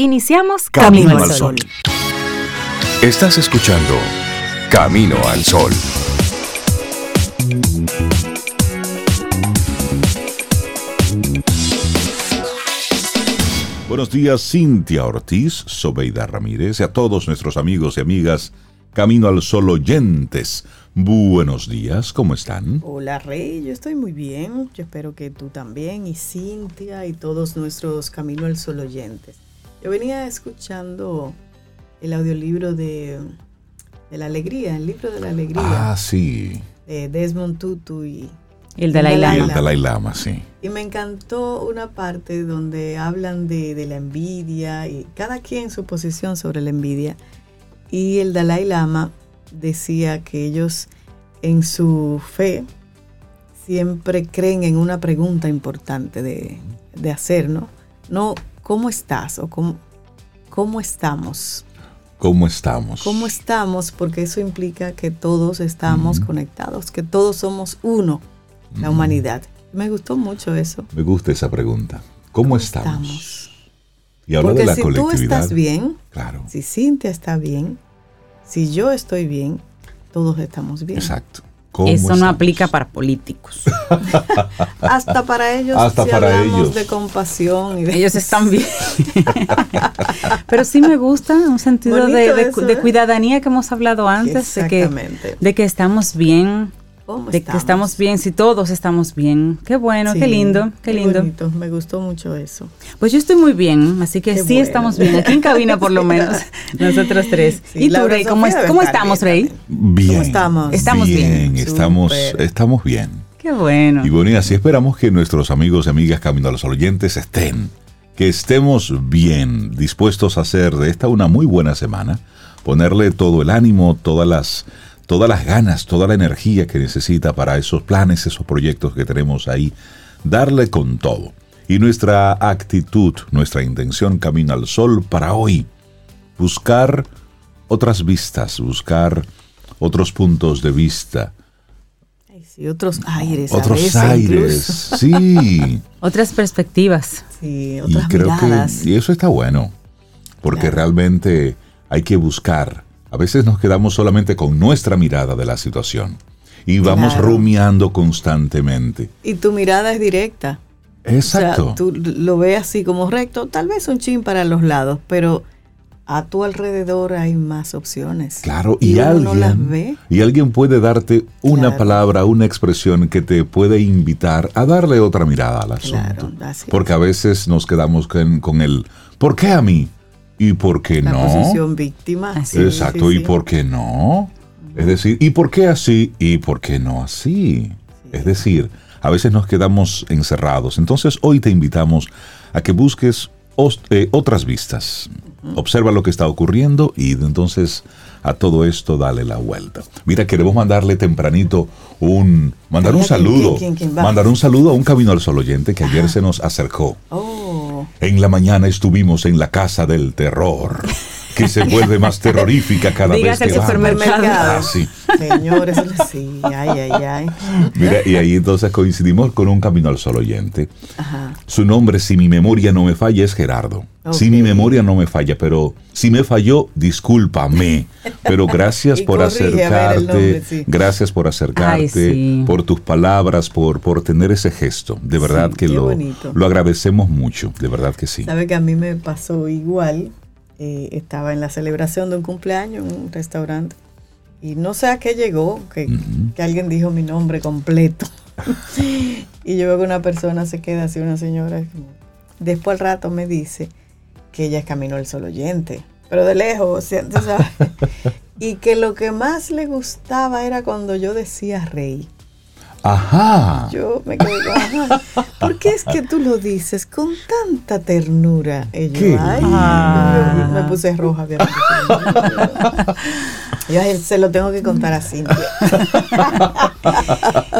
Iniciamos Camino, al Sol. Estás escuchando Camino al Sol. Buenos días, Cintia Ortiz, Sobeida Ramírez y a todos nuestros amigos y amigas Camino al Sol oyentes. Buenos días, ¿cómo están? Hola Rey, yo estoy muy bien. Yo espero que tú también y Cintia y todos nuestros Camino al Sol oyentes. Yo venía escuchando el audiolibro de, de la alegría, el libro de la alegría. Ah, sí. De Desmond Tutu y el Dalai Lama. El Dalai Lama, sí. Y me encantó una parte donde hablan de, de, la envidia y cada quien su posición sobre la envidia. Y el Dalai Lama decía que ellos en su fe siempre creen en una pregunta importante de, de hacer, ¿no? No, ¿cómo estás? o cómo, cómo estamos. ¿Cómo estamos? ¿Cómo estamos? Porque eso implica que todos estamos conectados, que todos somos uno la humanidad. Me gustó mucho eso. Me gusta esa pregunta. ¿Cómo, estamos? Y habla Porque de la si colectividad. tú estás bien, Claro. si Cintia está bien, si yo estoy bien, todos estamos bien. Exacto. ¿Cómo Eso no aplica para políticos. Hasta para ellos, Hasta si para hablamos ellos. de compasión y de Ellos están bien. Pero sí me gusta un sentido de, de, eso, de ¿eh? cuidadanía que hemos hablado antes, de que, de que estamos bien, ¿Cómo de que estamos bien, si todos estamos bien. Qué bueno, Sí, qué lindo, qué lindo. bonito, Me gustó mucho eso. Pues yo estoy muy bien, así que Qué sí bueno. estamos bien, aquí en cabina por lo menos, nosotros tres. Sí, ¿Y tú, Rey, cómo, es- estamos, bien Rey? Bien. ¿Cómo estamos? Estamos bien. Estamos, Súper. estamos bien. Qué bueno. Y bueno, y así esperamos que nuestros amigos y amigas Camino a los oyentes estén, que estemos bien, dispuestos a hacer de esta una muy buena semana, ponerle todo el ánimo, todas las, todas las ganas, toda la energía que necesita para esos planes, esos proyectos que tenemos ahí, darle con todo. Y nuestra actitud, nuestra intención Camino al Sol para hoy, buscar otras vistas, buscar otros puntos de vista, Ay, sí, otros aires. a otros veces aires, incluso. sí. Otras perspectivas. Sí, Y otras creo miradas. que y eso está bueno, porque Claro. realmente hay que buscar. A veces nos quedamos solamente con nuestra mirada de la situación y vamos Claro. rumiando constantemente. Y tu mirada es directa. Exacto. O sea, tú lo ves así como recto, tal vez un chin para los lados, pero a tu alrededor hay más opciones. Claro, y, alguien no las ve. y alguien puede darte una Claro. palabra, una expresión que te puede invitar a darle otra mirada al asunto. Claro, así es. Porque a veces nos quedamos con, con el ¿por qué a mí? ¿Y por qué La no? posición víctima. Así Exacto, sí, ¿y sí. por qué no? Es decir, ¿y por qué así? ¿Y por qué no así? Es decir, a veces nos quedamos encerrados. Entonces hoy te invitamos a que busques eh, otras vistas. Observa lo que está ocurriendo y entonces a todo esto dale la vuelta. Mira, queremos mandarle tempranito un mandar un Ay, ¿quién, saludo, quién, quién, quién va? mandar un saludo a un camino al sol oyente que ayer se nos acercó. Oh, En la mañana estuvimos en la casa del terror, que se vuelve más terrorífica cada Dígase vez el que vamos. supermercado. Ah, sí. señores, sí, ay, ay, ay. Mira, y ahí entonces coincidimos con un camino al sol oyente. Ajá. Su nombre, si mi memoria no me falla, es Gerardo. Si Ok. mi memoria no me falla, pero si me falló, discúlpame. Pero gracias por el acercarte, nombre, sí. gracias por acercarte, Ay, sí. por tus palabras, por, por tener ese gesto. De verdad Sí, que lo, bonito. lo agradecemos mucho, de verdad que sí. Sabe que a mí me pasó igual. Eh, estaba en la celebración de un cumpleaños en un restaurante y no sé a qué llegó, que, que alguien dijo mi nombre completo. y yo veo que una persona se queda así, una señora. Después al rato me dice que ella es Camino del Sol oyente, pero de lejos, sabes. y que lo que más le gustaba era cuando yo decía rey. Ajá. Yo me quedé "Ajá, ¿por qué es que tú lo dices con tanta ternura? Y yo, ay, yo me puse roja. Yo "Ay, se lo tengo que contar así.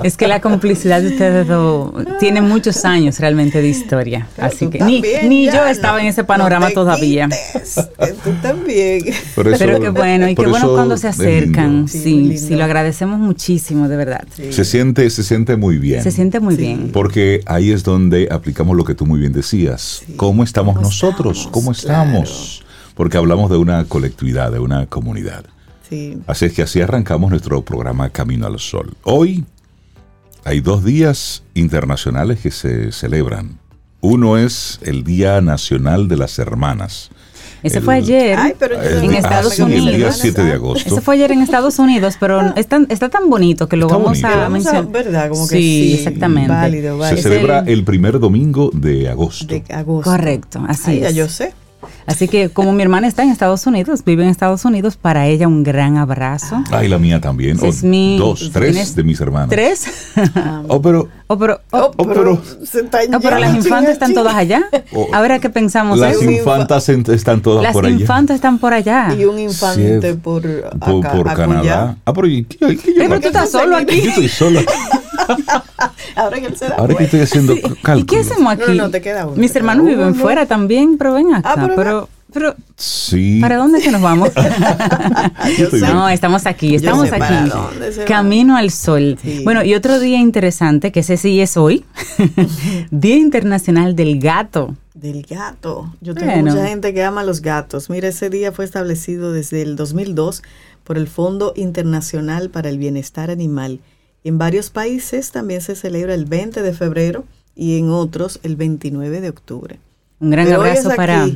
Es que la complicidad de ustedes dos tiene muchos años realmente de historia. Así que ni, ni yo estaba en ese panorama todavía. tú también. Pero qué bueno, y qué bueno cuando se acercan. Sí, sí, lo agradecemos muchísimo, de verdad. Se siente, se siente muy bien. Se siente muy bien. Porque ahí es donde aplicamos lo que tú muy bien decías. ¿Cómo estamos nosotros? ¿Cómo estamos? Porque hablamos de una colectividad, de una comunidad. Así es que así arrancamos nuestro programa Camino al Sol. Hoy hay dos días internacionales que se celebran. Uno es el Día Nacional de las Hermanas. Ese fue ayer en Estados Unidos. El día 7 de agosto. Ese fue ayer en Estados Unidos, pero ah. está, está tan bonito que lo vamos a mencionar. ¿Verdad? Como que sí, exactamente. Se celebra el, primer domingo de agosto. De agosto. Correcto, así es. Ya yo sé. Así que como mi hermana está en Estados Unidos, vive en Estados Unidos, para ella un gran abrazo. Ay, la mía también. Es mi, dos, tres de mis hermanos. ¿Tres? oh, pero... Oh, pero... Oh, oh, pero, oh, pero las infantas están todas allá. Oh, Ahora que pensamos... Las infantas están todas por allá. Las infantas están por allá. Y un infante por, acá, por, Canadá. Ah, pero, ¿qué, qué, qué, pero tú estás solo aquí. Yo estoy solo aquí. Ahora que se Ahora que estoy haciendo cálculos. ¿Y qué hacemos aquí? No, no, te queda uno. Mis hermanos viven fuera también, pero ven acá. Ah, pero, pero, sí. ¿para dónde que nos vamos? no, estamos aquí, estamos aquí. Camino al sol. Bueno, y otro día interesante, que ese sí es hoy, Día Internacional del Gato. Del gato. Yo tengo mucha gente que ama los gatos. Mira, ese día fue establecido desde el 2002 por el Fondo Internacional para el Bienestar Animal en varios países también se celebra el 20 de febrero y en otros el 29 de octubre. Un gran abrazo para,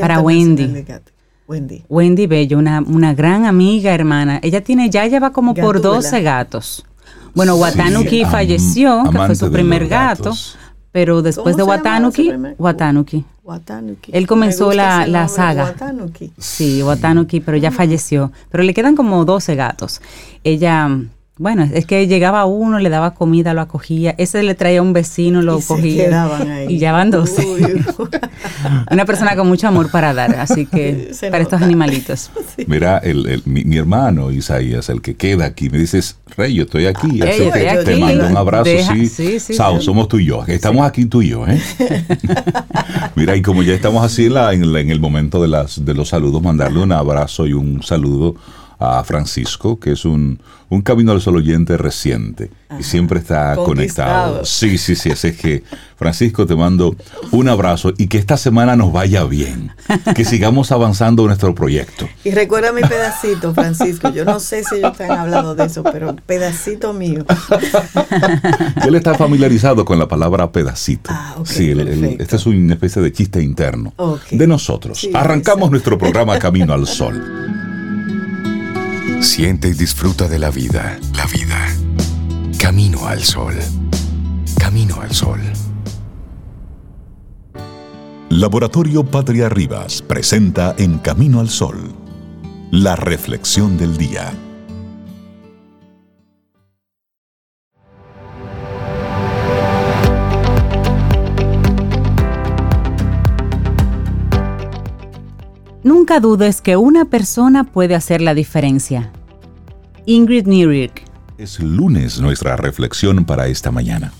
para Wendy. Wendy. Wendy Bello, una, una gran amiga, hermana. Ella tiene, ya lleva como por 12 gatos. Bueno, Watanuki falleció, que fue su primer gato. Pero después de Watanuki, Watanuki. Watanuki. Él comenzó la, la saga. Watanuki. Sí, Watanuki, pero ya falleció. Pero le quedan como 12 gatos. Ella bueno, es que llegaba uno, le daba comida, lo acogía, ese le traía a un vecino, lo cogía. Y ya van 12. Una persona con mucho amor para dar, así que para estos animalitos. Mira, el, mi, hermano Isaías, el que queda aquí, me dices, Rey, yo estoy aquí, ah, así que te mando un abrazo, sí. sí, sí Sao, somos tú y yo, estamos aquí tú y yo, ¿eh? Mira, y como ya estamos así en, la, en el momento de, las, de los saludos, mandarle un abrazo y un saludo a Francisco, que es un, un Camino al Sol oyente reciente y siempre está conectado. Sí, sí, sí. Así es que, Francisco, te mando un abrazo y que esta semana nos vaya bien. Que sigamos avanzando en nuestro proyecto. Y recuerda mi pedacito, Francisco. Yo no sé si ellos te han hablado de eso, pero pedacito mío. Él está familiarizado con la palabra pedacito. Ah, sí, este es una especie de chiste interno de nosotros. Arrancamos nuestro programa Camino al Sol. Siente y disfruta de la vida. La vida. Camino al sol. Camino al sol. Laboratorio Patria Rivas presenta En Camino al Sol. La reflexión del día. Nunca dudes que una persona puede hacer la diferencia. Ingrid Nierik. Es lunes nuestra reflexión para esta mañana.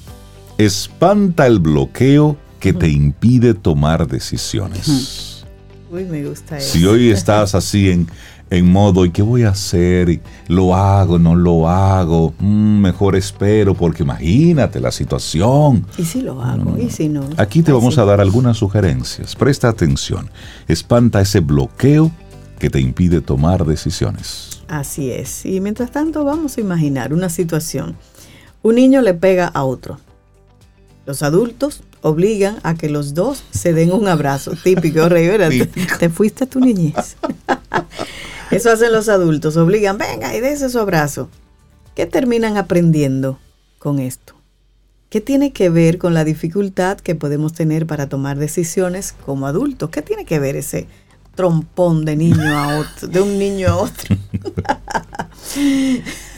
Espanta el bloqueo que te impide tomar decisiones. Uy, me gusta eso. Si hoy estás así en en modo, ¿y qué voy a hacer? ¿Lo hago? ¿No lo hago? Mm, mejor espero porque imagínate la situación. ¿Y si lo hago? ¿Y si no? Aquí te vamos a dar algunas sugerencias. Presta atención. Espanta ese bloqueo que te impide tomar decisiones. Así es. Y mientras tanto vamos a imaginar una situación. Un niño le pega a otro. Los adultos obligan a que los dos se den un abrazo. Típico, Rey, te, te, fuiste a tu niñez. Eso hacen los adultos, obligan, venga y dése su abrazo. ¿Qué terminan aprendiendo con esto? ¿Qué tiene que ver con la dificultad que podemos tener para tomar decisiones como adultos? ¿Qué tiene que ver ese trompón de niño a otro, de un niño a otro?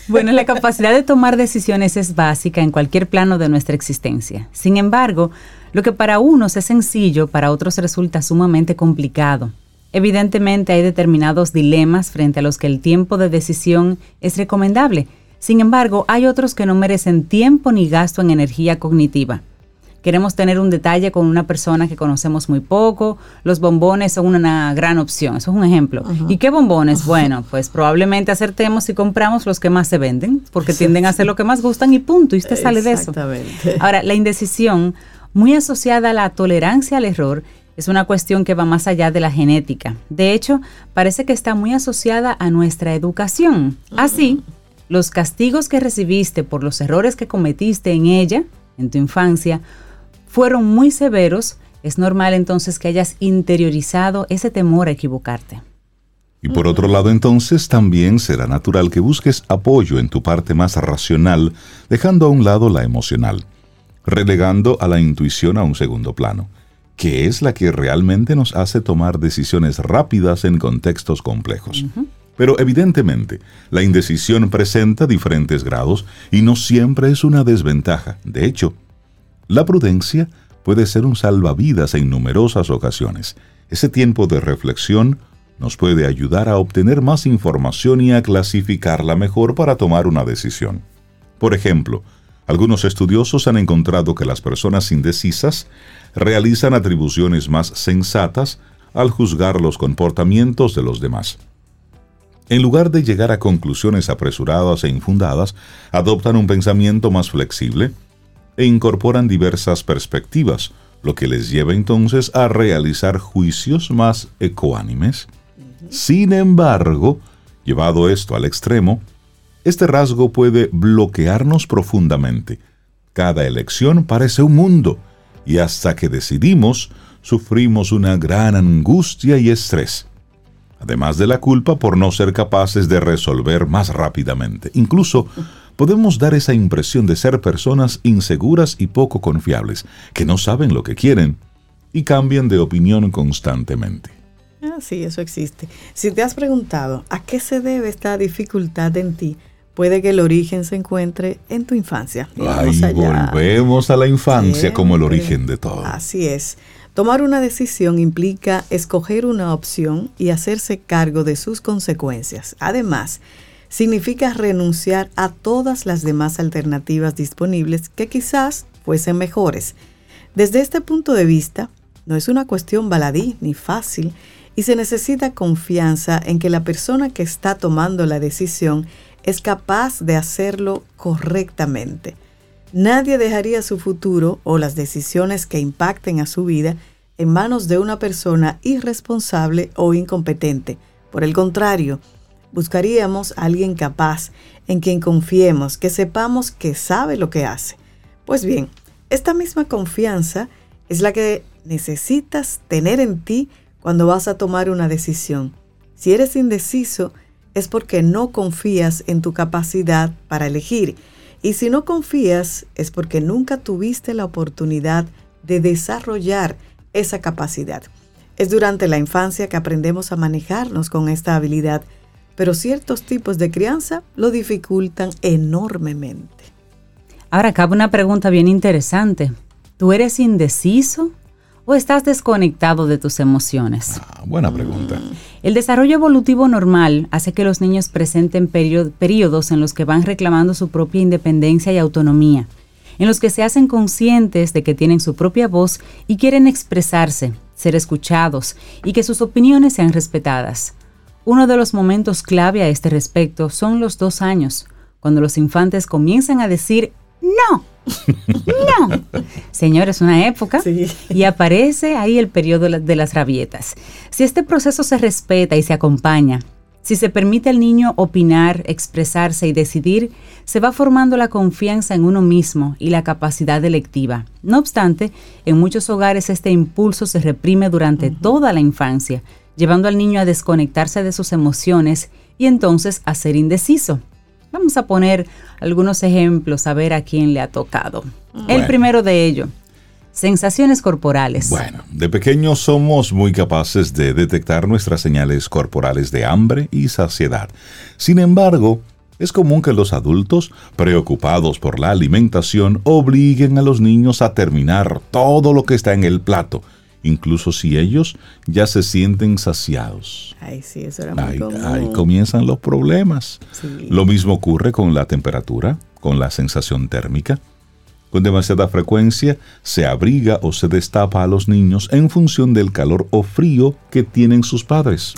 Bueno, la capacidad de tomar decisiones es básica en cualquier plano de nuestra existencia. Sin embargo, lo que para unos es sencillo, para otros resulta sumamente complicado. Evidentemente hay determinados dilemas frente a los que el tiempo de decisión es recomendable, Sin embargo, hay otros que no merecen tiempo ni gasto en energía cognitiva. Queremos tener un detalle con una persona que conocemos muy poco. Los bombones son una gran opción. Eso es un ejemplo. ¿Y qué bombones? Bueno, pues probablemente acertemos y compramos los que más se venden, porque tienden a ser lo que más gustan y punto. Y usted sale de eso. Ahora, la indecisión, muy asociada a la tolerancia al error, es una cuestión que va más allá de la genética. De hecho, parece que está muy asociada a nuestra educación. Así, los castigos que recibiste por los errores que cometiste en ella, en tu infancia, fueron muy severos, es normal entonces que hayas interiorizado ese temor a equivocarte. Y por otro lado entonces también será natural que busques apoyo en tu parte más racional, dejando a un lado la emocional, relegando a la intuición a un segundo plano, que es la que realmente nos hace tomar decisiones rápidas en contextos complejos. Pero evidentemente, la indecisión presenta diferentes grados y no siempre es una desventaja. De hecho, la prudencia puede ser un salvavidas en numerosas ocasiones. Ese tiempo de reflexión nos puede ayudar a obtener más información y a clasificarla mejor para tomar una decisión. Por ejemplo, algunos estudiosos han encontrado que las personas indecisas realizan atribuciones más sensatas al juzgar los comportamientos de los demás. En lugar de llegar a conclusiones apresuradas e infundadas, adoptan un pensamiento más flexible, e incorporan diversas perspectivas, lo que les lleva entonces a realizar juicios más ecuánimes. Sin embargo, llevado esto al extremo, este rasgo puede bloquearnos profundamente. Cada elección parece un mundo, y hasta que decidimos, sufrimos una gran angustia y estrés además de la culpa por no ser capaces de resolver más rápidamente. Incluso podemos dar esa impresión de ser personas inseguras y poco confiables, que no saben lo que quieren y cambian de opinión constantemente. Ah, sí, eso existe. Si te has preguntado a qué se debe esta dificultad en ti, puede que el origen se encuentre en tu infancia. Ahí volvemos a la infancia como el origen de todo. Así es. Tomar una decisión implica escoger una opción y hacerse cargo de sus consecuencias. Además, significa renunciar a todas las demás alternativas disponibles que quizás fuesen mejores. Desde este punto de vista, no es una cuestión baladí ni fácil y se necesita confianza en que la persona que está tomando la decisión es capaz de hacerlo correctamente. Nadie dejaría su futuro o las decisiones que impacten a su vida en manos de una persona irresponsable o incompetente. Por el contrario, buscaríamos a alguien capaz, en quien confiemos, que sepamos que sabe lo que hace. Pues bien, esta misma confianza es la que necesitas tener en ti cuando vas a tomar una decisión. Si eres indeciso, es porque no confías en tu capacidad para elegir y si no confías es porque nunca tuviste la oportunidad de desarrollar esa capacidad. Es durante la infancia que aprendemos a manejarnos con esta habilidad, pero ciertos tipos de crianza lo dificultan enormemente. Ahora cabe una pregunta bien interesante. ¿Tú eres indeciso o estás desconectado de tus emociones? Ah, buena pregunta. El desarrollo evolutivo normal hace que los niños presenten periodos en los que van reclamando su propia independencia y autonomía, en los que se hacen conscientes de que tienen su propia voz y quieren expresarse, ser escuchados y que sus opiniones sean respetadas. Uno de los momentos clave a este respecto son los dos años, cuando los infantes comienzan a decir no no. Señor, es una época y aparece ahí el periodo de las rabietas. Si este proceso se respeta y se acompaña, si se permite al niño opinar, expresarse y decidir, se va formando la confianza en uno mismo y la capacidad electiva. No obstante, en muchos hogares este impulso se reprime durante toda la infancia, llevando al niño a desconectarse de sus emociones y entonces a ser indeciso. Vamos a poner algunos ejemplos a ver a quién le ha tocado. El primero de ellos, sensaciones corporales. Bueno, de pequeños somos muy capaces de detectar nuestras señales corporales de hambre y saciedad. Sin embargo, es común que los adultos, preocupados por la alimentación, obliguen a los niños a terminar todo lo que está en el plato incluso si ellos ya se sienten saciados. Ay, sí, eso era muy ahí, común. ahí comienzan los problemas. Sí. Lo mismo ocurre con la temperatura, con la sensación térmica. Con demasiada frecuencia se abriga o se destapa a los niños en función del calor o frío que tienen sus padres,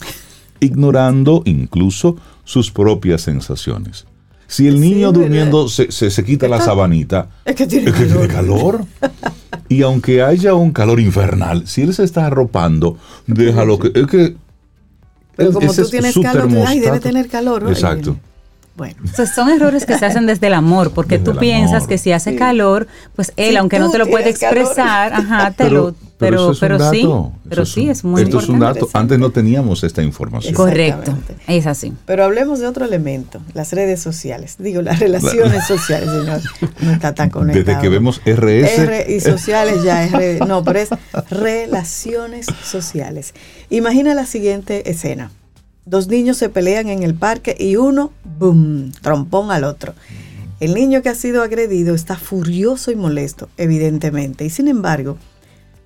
ignorando incluso sus propias sensaciones. Si el niño durmiendo se, se- se quita la sabanita, Es que tiene es que tiene calor. Y aunque haya un calor infernal, si él se está arropando, déjalo que... Es que Pero como tú es tienes calor, ay, debe tener calor. Ay, Exacto. Bueno, O sea, son errores que se hacen desde el amor, porque Desde tú piensas amor. que si hace Sí. calor, pues él, Si aunque no te lo puede calor. expresar, ajá, te lo, pero, eso es un pero sí, dato. pero sí, un- es muy Esto es un dato. Antes no teníamos esta información. Correcto, es así. pero hablemos de otro elemento, las redes sociales. Digo, las relaciones sociales, señor. No está tan conectado. Desde que vemos RS, R y sociales ya es red- no, pero es relaciones sociales. Imagina la siguiente escena. Dos niños se pelean en el parque y uno, boom, trompón al otro. El niño que ha sido agredido está furioso y molesto, evidentemente, y sin embargo,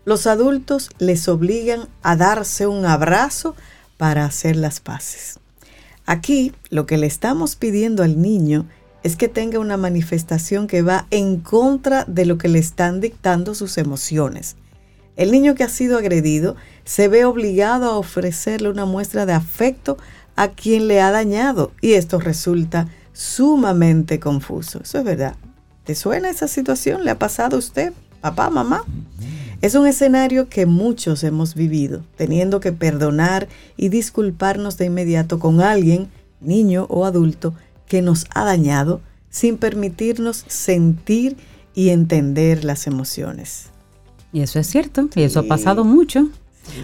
los adultos les obligan a darse un abrazo para hacer las paces. Aquí lo que le estamos pidiendo al niño es que tenga una manifestación que va en contra de lo que le están dictando sus emociones. El niño que ha sido agredido se ve obligado a ofrecerle una muestra de afecto a quien le ha dañado y esto resulta sumamente confuso. Eso es verdad. ¿Te suena esa situación? ¿Le ha pasado a usted, papá, mamá? Es un escenario que muchos hemos vivido, teniendo que perdonar y disculparnos de inmediato con alguien, niño o adulto, que nos ha dañado sin permitirnos sentir y entender las emociones. Y eso es cierto, y eso ha pasado mucho.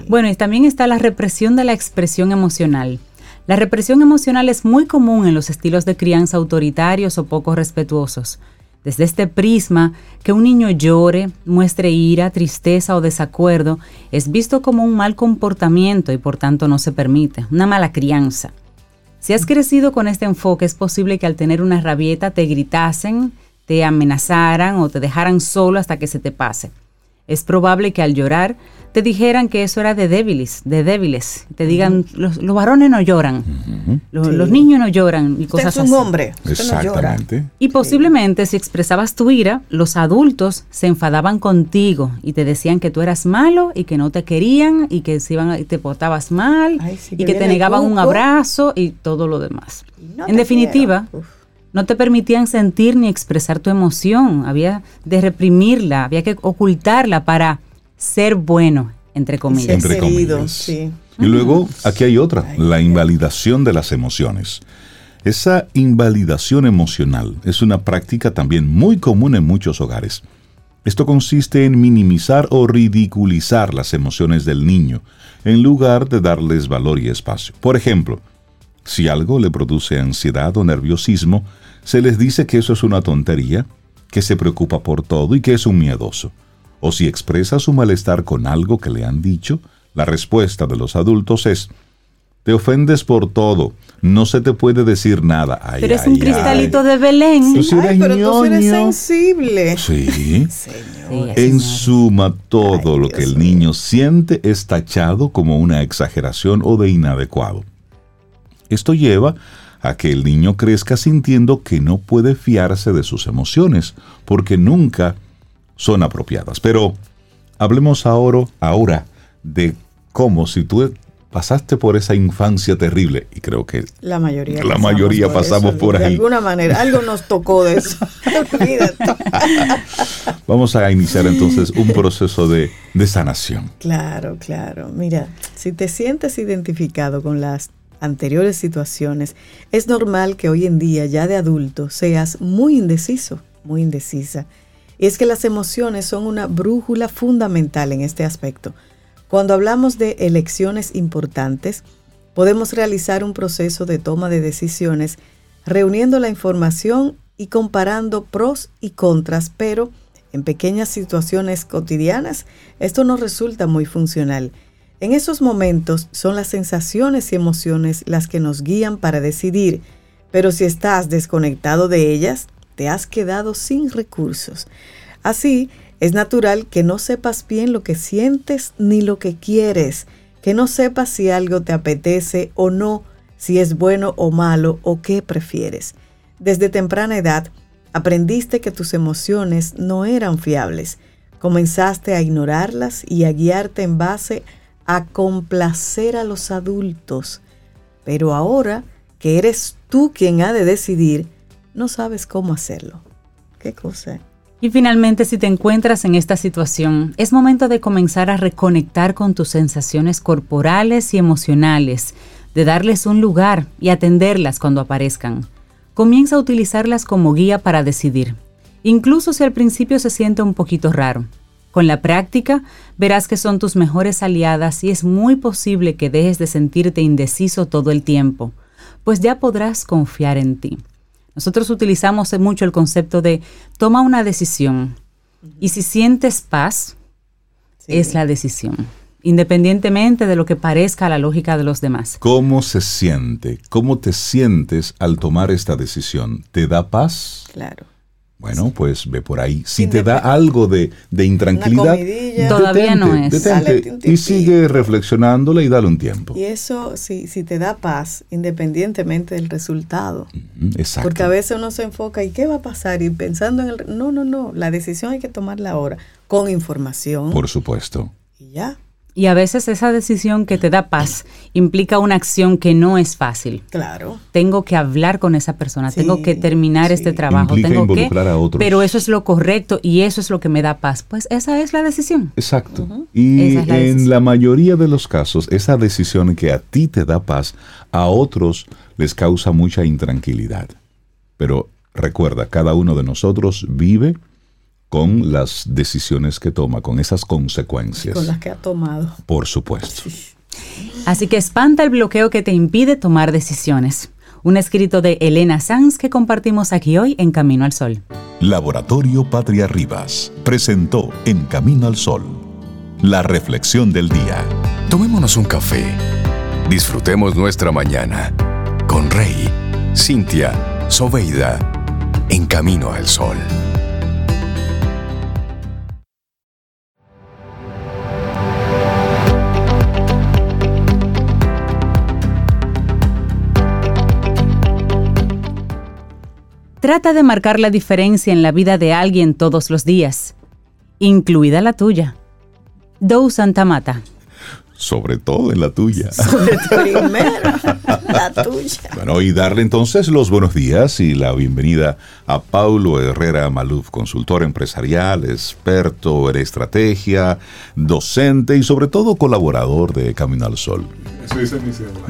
Bueno, y también está la represión de la expresión emocional. La represión emocional es muy común en los estilos de crianza autoritarios o poco respetuosos. Desde este prisma, que un niño llore, muestre ira, tristeza o desacuerdo, es visto como un mal comportamiento y por tanto no se permite, una mala crianza. Si has crecido con este enfoque, es posible que al tener una rabieta te gritasen, te amenazaran o te dejaran solo hasta que se te pase. Es probable que al llorar te dijeran que eso era de débiles, de débiles. Te digan, los, los varones no lloran, los, Sí. los niños no lloran y Usted cosas es un así. hombre. Usted no llora. Exactamente. Y posiblemente si expresabas tu ira, los adultos se enfadaban contigo y te decían que tú eras malo y que no te querían y que se iban, a- y te portabas mal Ay, sí, y que te negaban un abrazo y todo lo demás. No en definitiva, quiero. No te permitían sentir ni expresar tu emoción, había de reprimirla, había que ocultarla para ser bueno, entre comillas. Ser Entre comillas. sí. Y luego, aquí hay otra, la invalidación de las emociones. Esa invalidación emocional es una práctica también muy común en muchos hogares. Esto consiste en minimizar o ridiculizar las emociones del niño, en lugar de darles valor y espacio. Por ejemplo, si algo le produce ansiedad o nerviosismo, se les dice que eso es una tontería, que se preocupa por todo y que es un miedoso. O si expresa su malestar con algo que le han dicho, la respuesta de los adultos es, te ofendes por todo, no se te puede decir nada. Ay, Pero es ay, un ay. cristalito de Belén. Tú sí Ay, eres pero tú sí eres sensible. Sí. Señor. En suma, todo Ay, lo Dios que el niño siente es tachado como una exageración o de inadecuado. Esto lleva a que el niño crezca sintiendo que no puede fiarse de sus emociones, porque nunca son apropiadas. Pero hablemos ahora, ahora de cómo si tú pasaste por esa infancia terrible, y creo que La mayoría. La mayoría pasamos eso, por De ahí. alguna manera, algo nos tocó de eso. Vamos a iniciar entonces un proceso de, de sanación. Claro, claro. Mira, si te sientes identificado con las anteriores situaciones, es normal que hoy en día, ya de adulto, seas muy indeciso, muy indecisa. Y es que las emociones son una brújula fundamental en este aspecto. Cuando hablamos de elecciones importantes, podemos realizar un proceso de toma de decisiones reuniendo la información y comparando pros y contras, pero en pequeñas situaciones cotidianas esto no resulta muy funcional. En esos momentos son las sensaciones y emociones las que nos guían para decidir, pero si estás desconectado de ellas, te has quedado sin recursos. Así, Es natural que no sepas bien lo que sientes ni lo que quieres, que no sepas si algo te apetece o no, si es bueno o malo o qué prefieres. Desde temprana edad aprendiste que tus emociones no eran fiables. Comenzaste a ignorarlas y a guiarte en base a complacer a los adultos. Pero ahora que eres tú quien ha de decidir, no sabes cómo hacerlo. ¿Qué cosa? Y finalmente, si te encuentras en esta situación, es momento de comenzar a reconectar con tus sensaciones corporales y emocionales, de darles un lugar y atenderlas cuando aparezcan. Comienza a utilizarlas como guía para decidir, incluso si al principio se siente un poquito raro. Con la práctica, verás que son tus mejores aliadas y es muy posible que dejes de sentirte indeciso todo el tiempo, pues ya podrás confiar en ti. Nosotros utilizamos mucho el concepto de toma una decisión y si sientes paz, es la decisión, independientemente de lo que parezca la lógica de los demás. ¿Cómo se siente? ¿Cómo te sientes al tomar esta decisión? ¿Te da paz? Claro. Bueno, pues ve por ahí. Si te da algo de, intranquilidad, todavía no es. y sigue reflexionándola y dale un tiempo. Y eso, si, si te da paz, independientemente del resultado. Exacto. Porque a veces uno se enfoca, ¿y qué va a pasar? Y pensando en el... No, no, no, la decisión hay que tomarla ahora, con información. Por supuesto. Y ya. Y a veces esa decisión que te da paz implica una acción que no es fácil. Claro. Tengo que hablar con esa persona, tengo que terminar este trabajo, tengo involucrar que, a otros. pero eso es lo correcto y eso es lo que me da paz. Pues esa es la decisión. Exacto. Y en la mayoría de los casos, esa decisión que a ti te da paz, a otros les causa mucha intranquilidad. Pero recuerda, cada uno de nosotros vive con las decisiones que toma, con esas consecuencias. Con las que ha tomado. Por supuesto. Así que espanta el bloqueo que te impide tomar decisiones. Un escrito de Elena Sanz que compartimos aquí hoy en Camino al Sol. Laboratorio Patria Rivas presentó En Camino al Sol la reflexión del día. Tomémonos un café. Disfrutemos nuestra mañana con Rey, Cintia, Soveida, en Camino al Sol. Trata de marcar la diferencia en la vida de alguien todos los días, incluida la tuya. Dou Santa Mata sobre todo en la tuya. Sobre primero, la tuya. Bueno, y darle entonces los buenos días y la bienvenida a Paulo Herrera Maluf, consultor empresarial, experto en estrategia, docente y sobre todo colaborador de Camino al Sol. Eso dice mi cédula.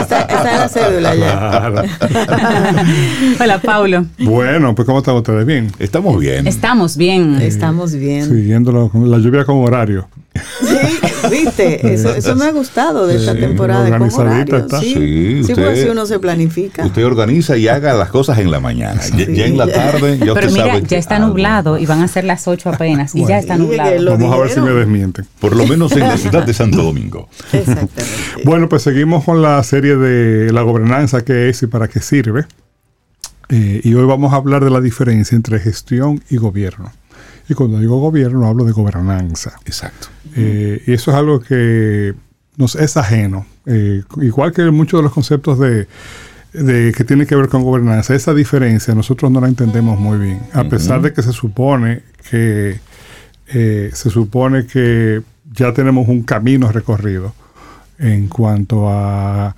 esta, es la cédula ya. Hola, Paulo. Bueno, pues ¿cómo están ustedes? ¿Bien? Estamos bien. Estamos bien. Estamos bien. Siguiendo la lluvia como horario. Sí, viste, eso, me ha gustado de esta temporada. Está. Sí, sí, porque si uno se planifica. Usted organiza y haga las cosas en la mañana. ya, en la tarde, ya Pero mira, ya está nublado y van a ser las 8 apenas y ya está nublado. Vamos a ver si me desmienten. Por lo menos en la ciudad de Santo Domingo. Exactamente. Bueno, pues seguimos con la serie de la gobernanza, qué es y para qué sirve. Eh, y hoy vamos a hablar de la diferencia entre gestión y gobierno. Y cuando digo gobierno hablo de gobernanza. Exacto. Eh, y eso es algo que nos es ajeno. Eh, igual que muchos de los conceptos de, que tienen que ver con gobernanza, esa diferencia nosotros no la entendemos muy bien. A pesar de que se supone que se supone que ya tenemos un camino recorrido en cuanto a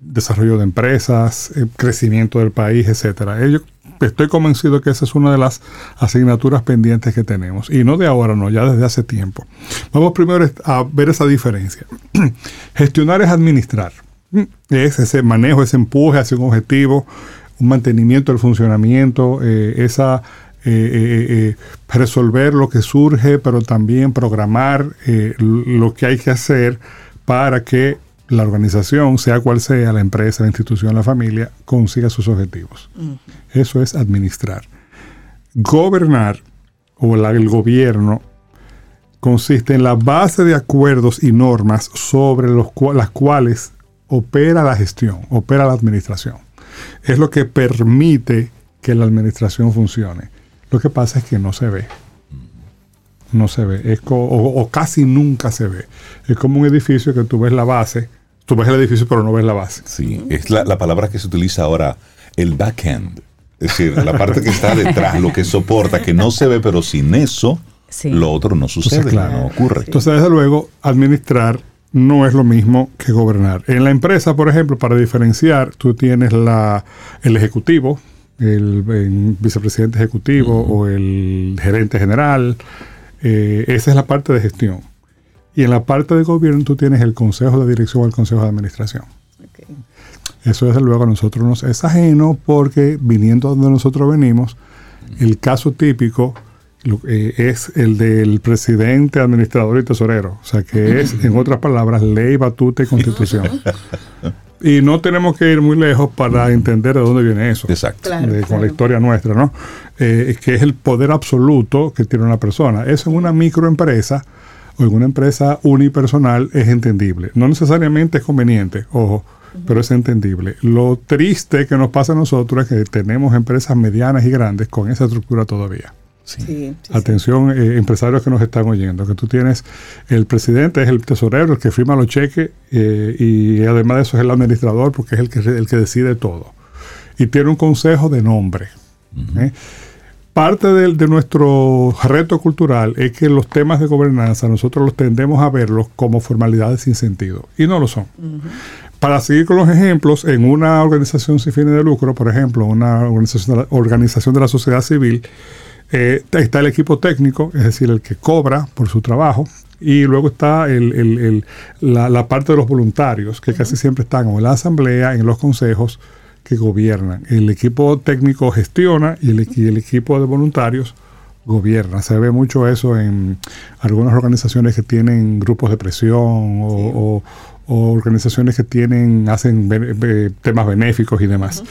desarrollo de empresas, crecimiento del país, etcétera. Ellos estoy convencido que esa es una de las asignaturas pendientes que tenemos. Y no de ahora, no, ya desde hace tiempo. Vamos primero a ver esa diferencia. Gestionar es administrar. Es ese manejo, ese empuje hacia un objetivo, un mantenimiento del funcionamiento, eh, esa eh, eh, resolver lo que surge, pero también programar lo que hay que hacer para que la organización, sea cual sea la empresa, la institución, la familia, consiga sus objetivos. Eso es administrar. Gobernar o el gobierno consiste en la base de acuerdos y normas sobre los, las cuales opera la gestión, opera la administración. Es lo que permite que la administración funcione. Lo que pasa es que no se ve. No se ve, es o, casi nunca se ve. Es como un edificio que tú ves la base, tú ves el edificio pero no ves la base. Sí, es la, palabra que se utiliza ahora, el backend. Es decir, la parte que está detrás, lo que soporta, que no se ve, pero sin eso, lo otro no sucede, no ocurre. Entonces, desde luego, administrar no es lo mismo que gobernar. En la empresa, por ejemplo, para diferenciar, tú tienes la, el ejecutivo, el, vicepresidente ejecutivo o el gerente general. Eh, esa es la parte de gestión. Y en la parte de gobierno tú tienes el consejo de dirección o el consejo de administración. Eso desde luego a nosotros nos es ajeno porque viniendo donde nosotros venimos, el caso típico eh, es el del presidente, administrador y tesorero. O sea que es, en otras palabras, ley, batuta y constitución. Y no tenemos que ir muy lejos para entender de dónde viene eso. Exacto. Con la historia nuestra, ¿no? Eh, que es el poder absoluto que tiene una persona. Eso en una microempresa o en una empresa unipersonal es entendible. No necesariamente es conveniente, ojo, pero es entendible. Lo triste que nos pasa a nosotros es que tenemos empresas medianas y grandes con esa estructura todavía. Atención, eh, empresarios que nos están oyendo, que tú tienes el presidente, es el tesorero, el que firma los cheques eh, y además de eso es el administrador porque es el que, el que decide todo. Y tiene un consejo de nombre. ¿eh? Parte de, de, nuestro reto cultural es que los temas de gobernanza nosotros los tendemos a verlos como formalidades sin sentido y no lo son. Para seguir con los ejemplos, en una organización sin fines de lucro, por ejemplo, una organización organización de la sociedad civil, eh, está el equipo técnico, es decir, el que cobra por su trabajo, y luego está la, parte de los voluntarios, que casi siempre están en la asamblea, en los consejos que gobiernan. El equipo técnico gestiona y el, equipo de voluntarios gobierna. Se ve mucho eso en algunas organizaciones que tienen grupos de presión o, organizaciones que tienen hacen temas benéficos y demás.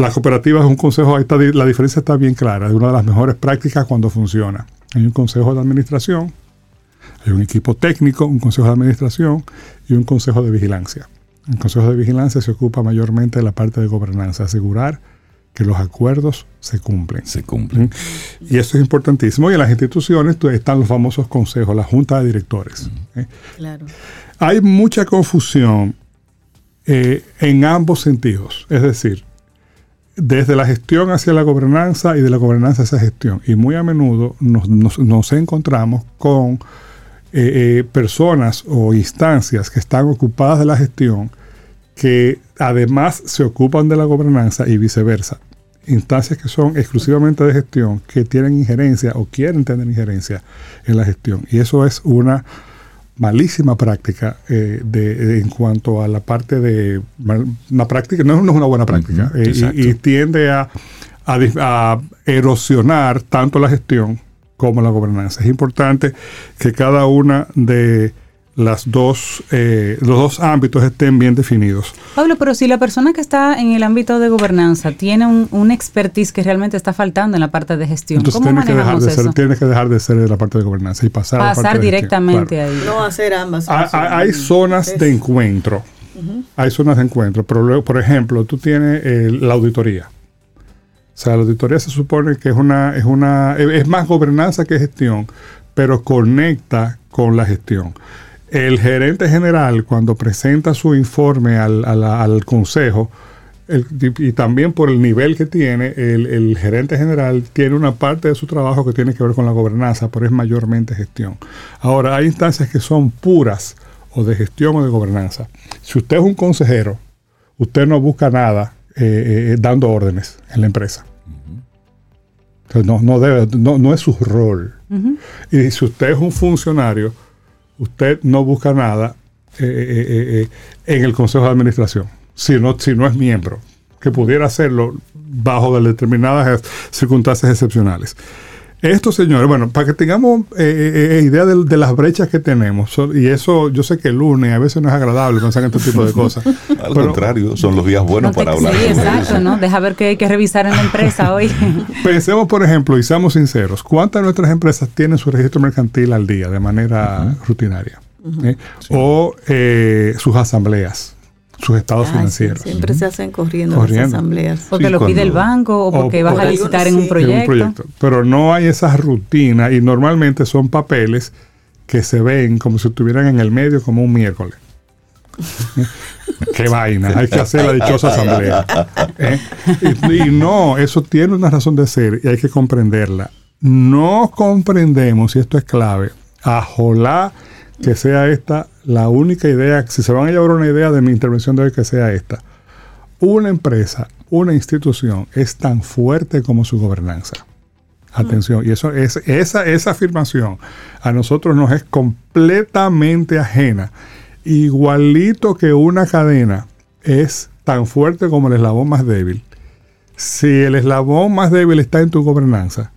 Las cooperativas es un consejo, ahí está, la diferencia está bien clara, es una de las mejores prácticas cuando funciona. Hay un consejo de administración, hay un equipo técnico, un consejo de administración y un consejo de vigilancia. El consejo de vigilancia se ocupa mayormente de la parte de gobernanza, asegurar que los acuerdos se cumplen. Se cumplen. Y eso es importantísimo. Y en las instituciones están los famosos consejos, la junta de directores. ¿eh? Claro. Hay mucha confusión eh, en ambos sentidos. Es decir, desde la gestión hacia la gobernanza y de la gobernanza hacia la gestión. Y muy a menudo nos, encontramos con eh, eh, personas o instancias que están ocupadas de la gestión que además se ocupan de la gobernanza y viceversa. Instancias que son exclusivamente de gestión, que tienen injerencia o quieren tener injerencia en la gestión. Y eso es una malísima práctica eh, de, en cuanto a la parte de una práctica, no, es una buena práctica, eh, y, tiende a, a, erosionar tanto la gestión como la gobernanza. Es importante que cada una de las dos, eh, los dos ámbitos estén bien definidos. Pablo, pero si la persona que está en el ámbito de gobernanza tiene un, expertise que realmente está faltando en la parte de gestión, ¿cómo tiene que dejar de ser, Tiene que dejar de ser en la parte de gobernanza y pasar, a la parte directamente ahí. No hacer ambas. Hay, zonas de encuentro. Hay zonas de encuentro, pero luego, por ejemplo, tú tienes la auditoría. O sea, la auditoría se supone que es una, es una, es más gobernanza que gestión, pero conecta con la gestión. El gerente general, cuando presenta su informe al, consejo, y también por el nivel que tiene, el, gerente general tiene una parte de su trabajo que tiene que ver con la gobernanza, pero es mayormente gestión. Ahora, hay instancias que son puras o de gestión o de gobernanza. Si usted es un consejero, usted no busca nada eh, eh, dando órdenes en la empresa. no, no, debe, no, es su rol. Y si usted es un funcionario, usted no busca nada eh, eh, eh, en el Consejo de Administración, si no, si no es miembro, que pudiera hacerlo bajo determinadas circunstancias excepcionales. Esto, señores, bueno, para que tengamos idea de, las brechas que tenemos, y eso yo sé que el lunes a veces no es agradable pensar en este tipo de cosas. Al contrario, son los días buenos para hablar. Sí, exacto, ¿no? Deja ver qué hay que revisar en la empresa hoy. Pensemos, por ejemplo, y seamos sinceros, ¿cuántas de nuestras empresas tienen su registro mercantil al día de manera rutinaria? ¿Eh? O eh, sus asambleas sus estados financieros. siempre se hacen corriendo, las asambleas. Porque lo pide el banco o porque vas a licitar en un, proyecto. Pero no hay esa rutina y normalmente son papeles que se ven como si estuvieran en el medio como un miércoles. Qué vaina, hay que hacer la dichosa asamblea. ¿eh? Y, no, eso tiene una razón de ser y hay que comprenderla. No comprendemos, y esto es clave, ojalá que sea esta la única idea, si se van a llevar una idea de mi intervención de hoy, que sea esta. Una empresa, una institución es tan fuerte como su gobernanza. Atención, y eso es esa, esa afirmación a nosotros nos es completamente ajena igualito que una cadena es tan fuerte como el eslabón más débil. Si el eslabón más débil está en tu gobernanza,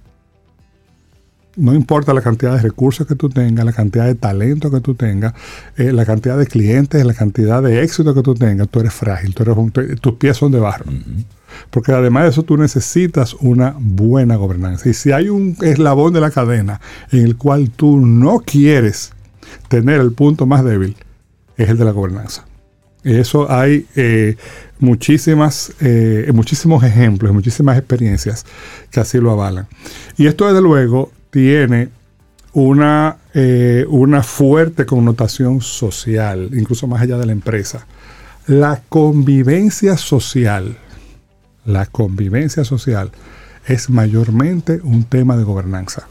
no importa la cantidad de recursos que tú tengas, la cantidad de talento que tú tengas, eh, la cantidad de clientes, la cantidad de éxito que tú tengas, tú eres frágil, tú eres tus pies son de barro. Porque además de eso tú necesitas una buena gobernanza. Y si hay un eslabón de la cadena en el cual tú no quieres tener el punto más débil, es el de la gobernanza. Eso hay eh, muchísimas, eh, muchísimos ejemplos, muchísimas experiencias que así lo avalan. Y esto desde luego tiene una, eh, una fuerte connotación social, incluso más allá de la empresa. La convivencia social, la convivencia social es mayormente un tema de gobernanza.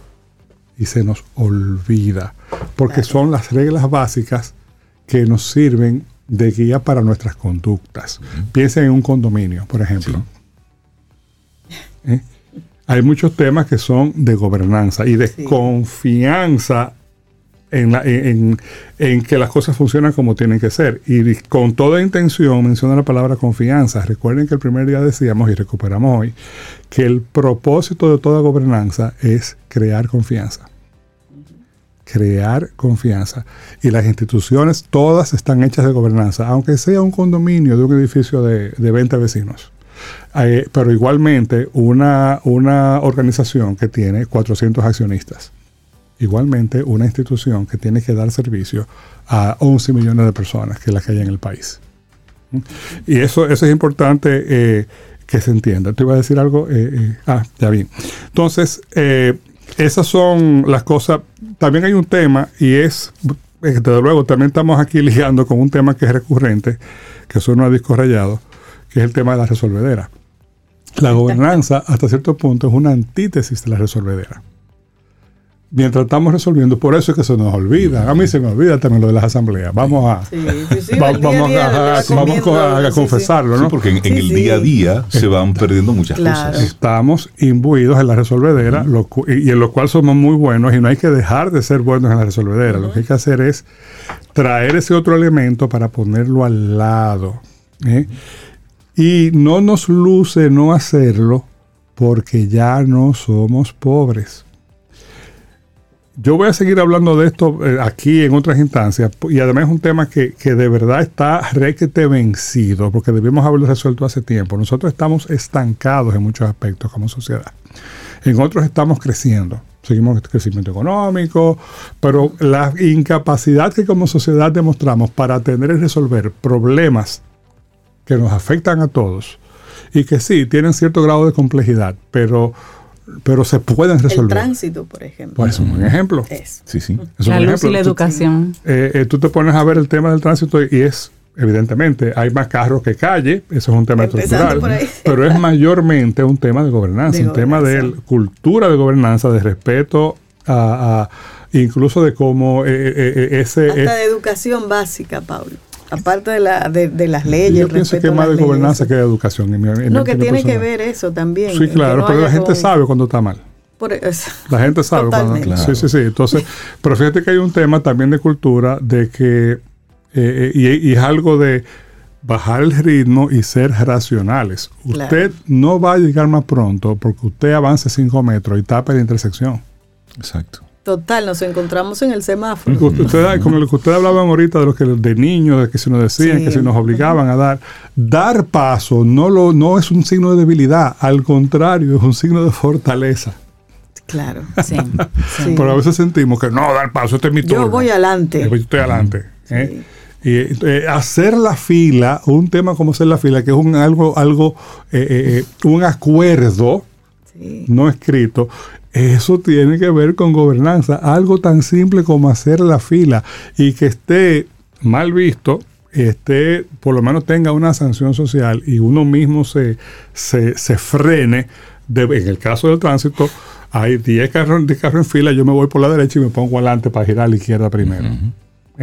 Y se nos olvida, porque son las reglas básicas que nos sirven de guía para nuestras conductas. Piensen en un condominio, por ejemplo. ¿Eh? Hay muchos temas que son de gobernanza y de confianza en, que las cosas funcionan como tienen que ser. Y con toda intención menciona la palabra confianza. Recuerden que el primer día decíamos y recuperamos hoy que el propósito de toda gobernanza es crear confianza crear confianza. Y las instituciones todas están hechas de gobernanza, aunque sea un condominio de un edificio de, de 20 vecinos. Eh, pero igualmente una, una organización que tiene 400 accionistas. Igualmente una institución que tiene que dar servicio a 11 millones de personas, que es la que hay en el país. Y eso, eso es importante eh, que se entienda. ¿Te iba a decir algo? Eh, ah, ya vi. Entonces, esas son las cosas. También hay un tema y es, desde luego, también estamos aquí ligando con un tema que es recurrente, que suena a disco rayado, que es el tema de la resolvedera. La gobernanza, hasta cierto punto, es una antítesis de la resolvedera mientras estamos resolviendo, por eso es que se nos olvida. A mí se me olvida también lo de las asambleas. Vamos a, vamos a, confesarlo, ¿no? porque en, el día a día se van perdiendo muchas cosas. Estamos imbuidos en la resolvedera, y, en lo cual somos muy buenos y no hay que dejar de ser buenos en la resolvedera. Lo que hay que hacer es traer ese otro elemento para ponerlo al lado. ¿eh? Y no nos luce no hacerlo porque ya no somos pobres. Yo voy a seguir hablando de esto eh, aquí en otras instancias y además es un tema que, de verdad está requete vencido porque debimos haberlo resuelto hace tiempo. Nosotros estamos estancados en muchos aspectos como sociedad. En otros estamos creciendo. Seguimos crecimiento económico, pero la incapacidad que como sociedad demostramos para tener y resolver problemas que nos afectan a todos y que sí, tienen cierto grado de complejidad, pero pero se pueden resolver. El tránsito, por ejemplo. Pues es un buen ejemplo. Sí, sí. la luz y la educación. Eh, eh, tú te pones a ver el tema del tránsito y es, evidentemente, hay más carros que calle, eso es un tema estructural, pero es mayormente un tema de gobernanza, un tema de cultura de gobernanza, de respeto a, incluso de cómo eh, ese... Hasta de educación básica, Pablo. Aparte de, la, de, las leyes. Yo pienso que es más de gobernanza que de educación. no, que tiene que ver eso también. Sí, claro, pero la gente sabe cuando está mal. Por eso. La gente sabe cuando. Sí, sí, sí. Entonces, pero fíjate que hay un tema también de cultura de que. Eh, eh, y, es algo de bajar el ritmo y ser racionales. Usted no va a llegar más pronto porque usted avance 5 metros y tapa la intersección. Exacto. Total, nos encontramos en el semáforo. Usted, con lo que ustedes hablaban ahorita de los que de niños, de que se nos decían, que se nos obligaban a dar. Dar paso no, lo, no es un signo de debilidad, al contrario, es un signo de fortaleza. Claro, sí. Pero a veces sentimos que no, dar paso, este es mi turno. Yo voy adelante. Yo estoy adelante. ¿eh? Y, eh, hacer la fila, un tema como hacer la fila, que es un algo, algo, eh, un acuerdo no escrito, eso tiene que ver con gobernanza. Algo tan simple como hacer la fila y que esté mal visto, esté, por lo menos tenga una sanción social y uno mismo se, se, frene. en el caso del tránsito, hay 10 carros, en fila, yo me voy por la derecha y me pongo adelante para girar a la izquierda primero.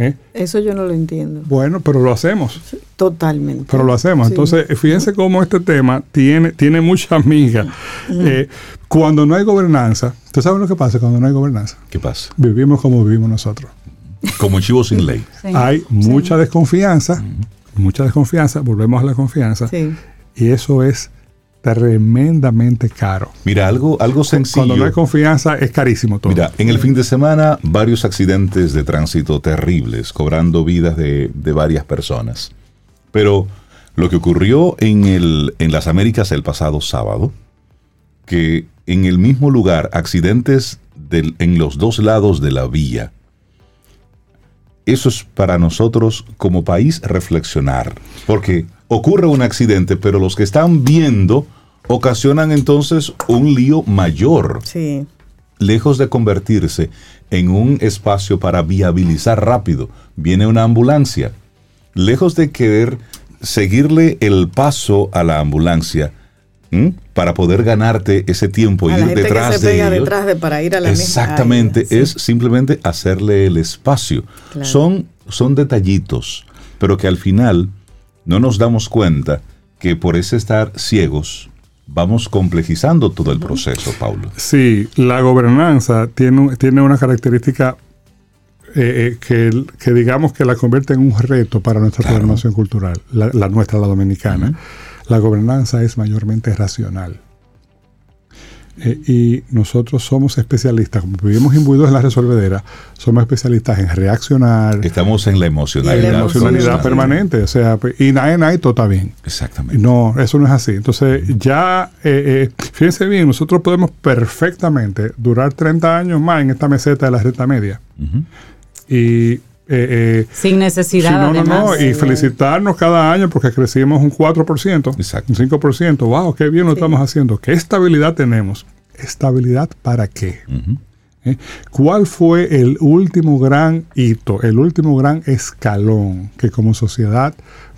¿Eh? Eso yo no lo entiendo. Bueno, pero lo hacemos. Totalmente. Pero lo hacemos. Entonces, fíjense cómo este tema tiene, tiene mucha amiga. Eh, cuando no hay gobernanza, ¿usted sabe lo que pasa cuando no hay gobernanza? ¿Qué pasa? Vivimos como vivimos nosotros. Como chivo sin ley. Hay mucha desconfianza, mucha desconfianza, volvemos a la confianza. Y eso es tremendamente caro. Mira, algo, algo sencillo. Cuando no hay confianza es carísimo todo. Mira, en el fin de semana varios accidentes de tránsito terribles, cobrando vidas de, varias personas. Pero lo que ocurrió en, el, en las Américas el pasado sábado, que en el mismo lugar, accidentes en los dos lados de la vía, eso es para nosotros como país reflexionar, porque ocurre un accidente, pero los que están viendo ocasionan entonces un lío mayor. Sí. Lejos de convertirse en un espacio para viabilizar rápido, viene una ambulancia. Lejos de querer seguirle el paso a la ambulancia, para poder ganarte ese tiempo y ir detrás de ellos. detrás de para ir a la Exactamente, es simplemente hacerle el espacio. Son, son detallitos, pero que al final no nos damos cuenta que por ese estar ciegos vamos complejizando todo el proceso, Paulo. Sí, la gobernanza tiene, tiene una característica eh, eh, que, digamos que la convierte en un reto para nuestra formación cultural, la, nuestra, la dominicana. La gobernanza es mayormente racional. Eh, y nosotros somos especialistas, como vivimos imbuidos en la resolvedera, somos especialistas en reaccionar. Estamos en la emocionalidad. la emocionalidad permanente. O sea, y nada, y todo está bien. Exactamente. No, eso no es así. Entonces, ya, eh, eh, fíjense bien, nosotros podemos perfectamente durar 30 años más en esta meseta de la renta media. Y eh, Sin necesidad. no, no, no, y felicitarnos cada año porque crecimos un 4%, Exacto. un 5%. ¡Wow! ¡Qué bien lo estamos haciendo! ¿Qué estabilidad tenemos? ¿Estabilidad para qué? ¿Eh? ¿Cuál fue el último gran hito, el último gran escalón que como sociedad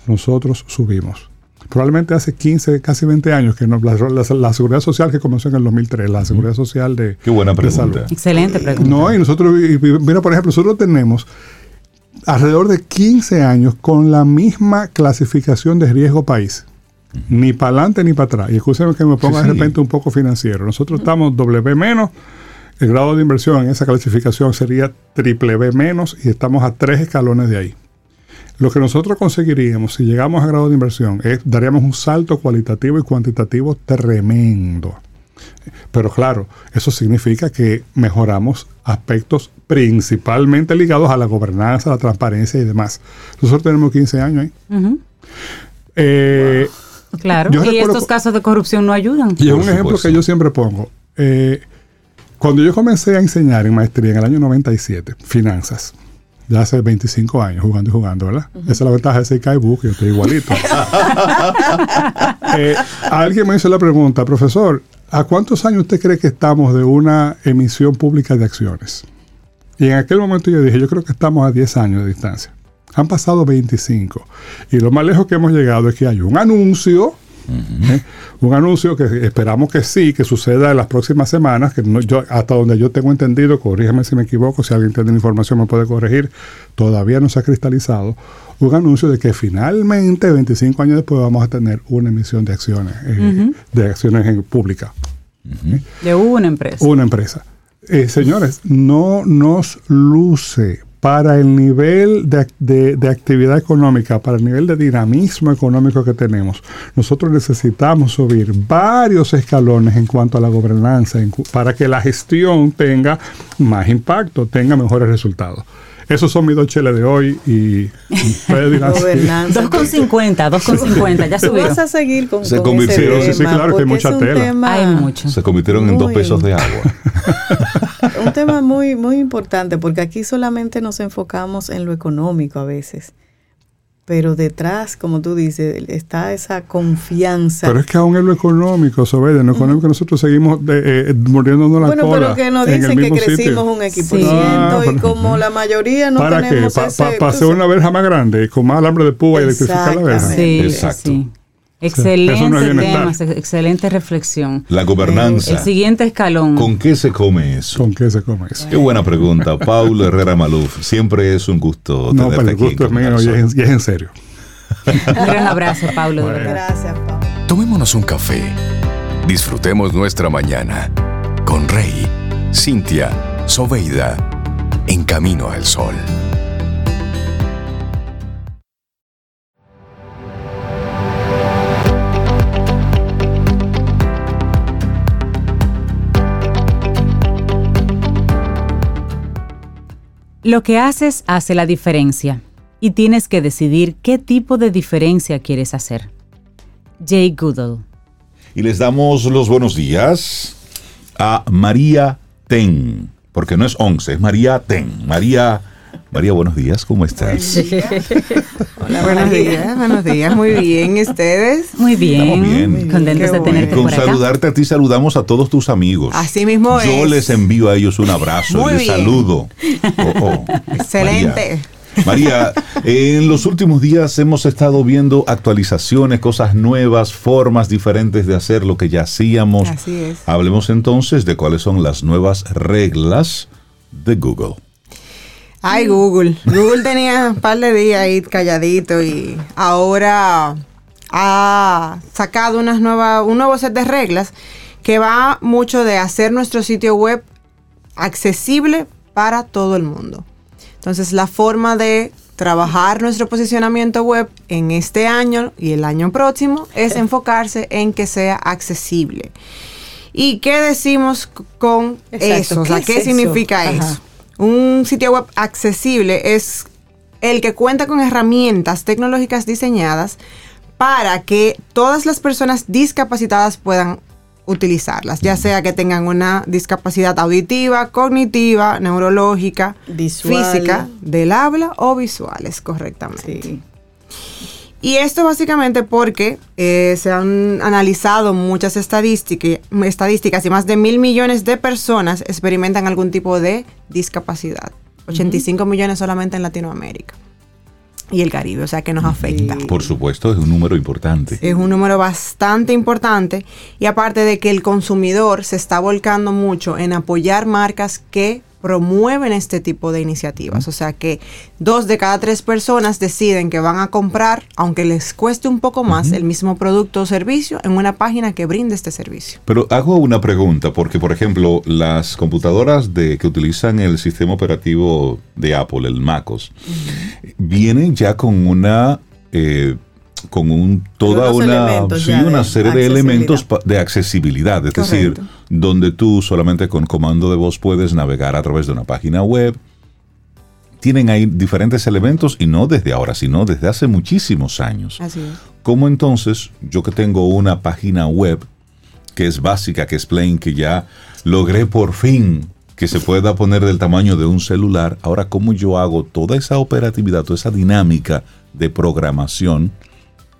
nosotros subimos? Probablemente hace 15, casi 20 años que la, seguridad social que comenzó en el 2003, la seguridad social de, Qué buena pregunta. Excelente pregunta. No, y nosotros, mira, por ejemplo, nosotros tenemos alrededor de 15 años con la misma clasificación de riesgo país. Ni para adelante ni para atrás. Y escúcheme que me ponga de repente un poco financiero. Nosotros estamos W menos. El grado de inversión en esa clasificación sería triple B menos y estamos a tres escalones de ahí. Lo que nosotros conseguiríamos si llegamos a grado de inversión es daríamos un salto cualitativo y cuantitativo tremendo. Pero claro, eso significa que mejoramos aspectos principalmente ligados a la gobernanza, la transparencia y demás. Nosotros tenemos 15 años ahí. Eh, claro, y estos casos de corrupción no ayudan. Y es un ejemplo que yo siempre pongo. Eh, cuando yo comencé a enseñar en maestría en el año 97, finanzas, ya hace 25 años jugando y jugando, ¿verdad? Esa es la ventaja de ese Book, yo estoy igualito. Eh, alguien me hizo la pregunta, profesor, ¿a cuántos años usted cree que estamos de una emisión pública de acciones? Y en aquel momento yo dije, yo creo que estamos a 10 años de distancia. Han pasado 25. Y lo más lejos que hemos llegado es que hay un anuncio, ¿eh? un anuncio que esperamos que sí, que suceda en las próximas semanas, que yo, hasta donde yo tengo entendido, corrígeme si me equivoco, si alguien tiene información me puede corregir, todavía no se ha cristalizado, un anuncio de que finalmente, 25 años después, vamos a tener una emisión de acciones, eh, de acciones públicas. De una empresa. Una empresa. Eh, señores, no nos luce para el nivel de, actividad económica, para el nivel de dinamismo económico que tenemos. Nosotros necesitamos subir varios escalones en cuanto a la gobernanza, para que la gestión tenga más impacto, tenga mejores resultados. Esos son mis dos cheles de hoy y Gobernanza. 2,50, 2,50, ya subió. Vas a seguir con, Se convirtieron, sí, sí, claro que hay mucha tela. hay mucho. Se convirtieron en dos pesos de agua. un tema muy, muy importante porque aquí solamente nos enfocamos en lo económico a veces. pero detrás, como tú dices, está esa confianza. Pero es que aún en lo económico, Sobeida, en lo económico nosotros seguimos eh, eh, mordiéndonos la bueno, cola. Bueno, pero que nos dicen que crecimos un equipo y como la mayoría no ¿Para tenemos qué? Para hacer una verja más grande, con más alambre de púa y electrificar la verja. Sí, Exacto. Sí. Excelente tema, excelente reflexión. La gobernanza. el siguiente escalón. ¿Con qué se come eso? ¿Con qué se come eso? Qué buena pregunta. Paulo Herrera Maluf, siempre es un gusto no, tenerte el gusto es mío y es, en serio. Un gran abrazo, Paulo. Gracias, Paulo. Tomémonos un café. Disfrutemos nuestra mañana con Rey, Cintia, Soveida, en camino al sol. Lo que haces hace la diferencia y tienes que decidir qué tipo de diferencia quieres hacer. Jay Goodall. Y les damos los buenos días a María Ten, porque no es 11, es María Ten. María María, buenos días, ¿cómo estás? Hola, buenos días, buenos días, muy bien, ¿ustedes? Muy bien, bien. contentos de tenerte Con saludarte a ti, saludamos a todos tus amigos. Así mismo Yo les envío a ellos un abrazo, y les saludo. Oh, oh. Excelente. María, en los últimos días hemos estado viendo actualizaciones, cosas nuevas, formas diferentes de hacer lo que ya hacíamos. Así es. Hablemos entonces de cuáles son las nuevas reglas de Google. Ay, Google. Google tenía un par de días ahí calladito y ahora ha sacado unas nuevas, un nuevo set de reglas que va mucho de hacer nuestro sitio web accesible para todo el mundo. Entonces, la forma de trabajar nuestro posicionamiento web en este año y el año próximo es enfocarse en que sea accesible. ¿Y qué decimos con eso? O sea, ¿qué, significa eso? Un sitio web accesible es el que cuenta con herramientas tecnológicas diseñadas para que todas las personas discapacitadas puedan utilizarlas, ya sea que tengan una discapacidad auditiva, cognitiva, neurológica, física, del habla o visuales correctamente. Y esto básicamente porque eh, se han analizado muchas estadísticas y más de mil millones de personas experimentan algún tipo de discapacidad. 85 millones solamente en Latinoamérica y el Caribe, o sea que nos afecta. Por supuesto, es un número importante. Es un número bastante importante y aparte de que el consumidor se está volcando mucho en apoyar marcas que promueven este tipo de iniciativas. O sea que dos de cada tres personas deciden que van a comprar, aunque les cueste un poco más, el mismo producto o servicio en una página que brinde este servicio. Pero hago una pregunta, porque por ejemplo, las computadoras de, que utilizan el sistema operativo de Apple, el MacOS, vienen ya con una... Eh, con un, toda una, una serie de elementos de accesibilidad, es decir, donde tú solamente con comando de voz puedes navegar a través de una página web. Tienen ahí diferentes elementos y no desde ahora, sino desde hace muchísimos años. Así es. ¿Cómo entonces yo que tengo una página web que es básica, que es plain, que ya logré por fin que se pueda poner del tamaño de un celular, ahora cómo yo hago toda esa operatividad, toda esa dinámica de programación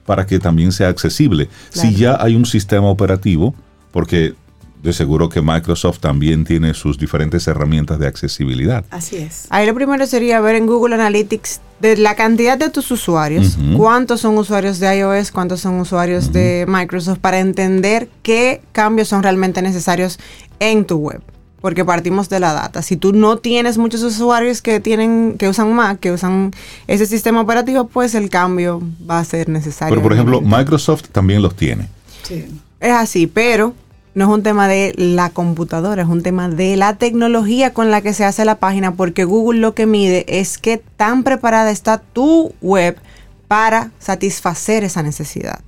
para que también sea accesible. Si ya hay un sistema operativo, porque de seguro que Microsoft también tiene sus diferentes herramientas de accesibilidad. Así es. Ahí lo primero sería ver en Google Analytics de la cantidad de tus usuarios, cuántos son usuarios de iOS, cuántos son usuarios de Microsoft, para entender qué cambios son realmente necesarios en tu web porque partimos de la data. Si tú no tienes muchos usuarios que tienen que usan Mac, que usan ese sistema operativo, pues el cambio va a ser necesario. Pero por ejemplo, Microsoft también los tiene. Sí. Es así, pero no es un tema de la computadora, es un tema de la tecnología con la que se hace la página, porque Google lo que mide es qué tan preparada está tu web para satisfacer esa necesidad.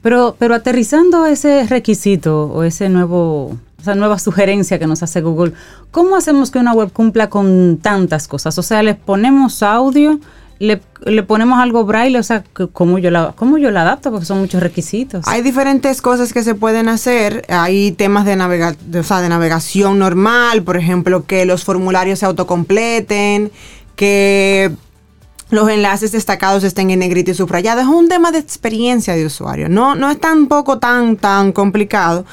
Pero, pero aterrizando ese requisito o ese nuevo esa nueva sugerencia que nos hace Google. ¿Cómo hacemos que una web cumpla con tantas cosas? O sea, le ponemos audio, le, ponemos algo braille, o sea, ¿cómo yo, la, ¿cómo yo la adapto? Porque son muchos requisitos. Hay diferentes cosas que se pueden hacer. Hay temas de, navega de navegación normal, por ejemplo, que los formularios se autocompleten, que los enlaces destacados estén en negrito y subrayado. Es un tema de experiencia de usuario. No, no es tampoco tan, tan complicado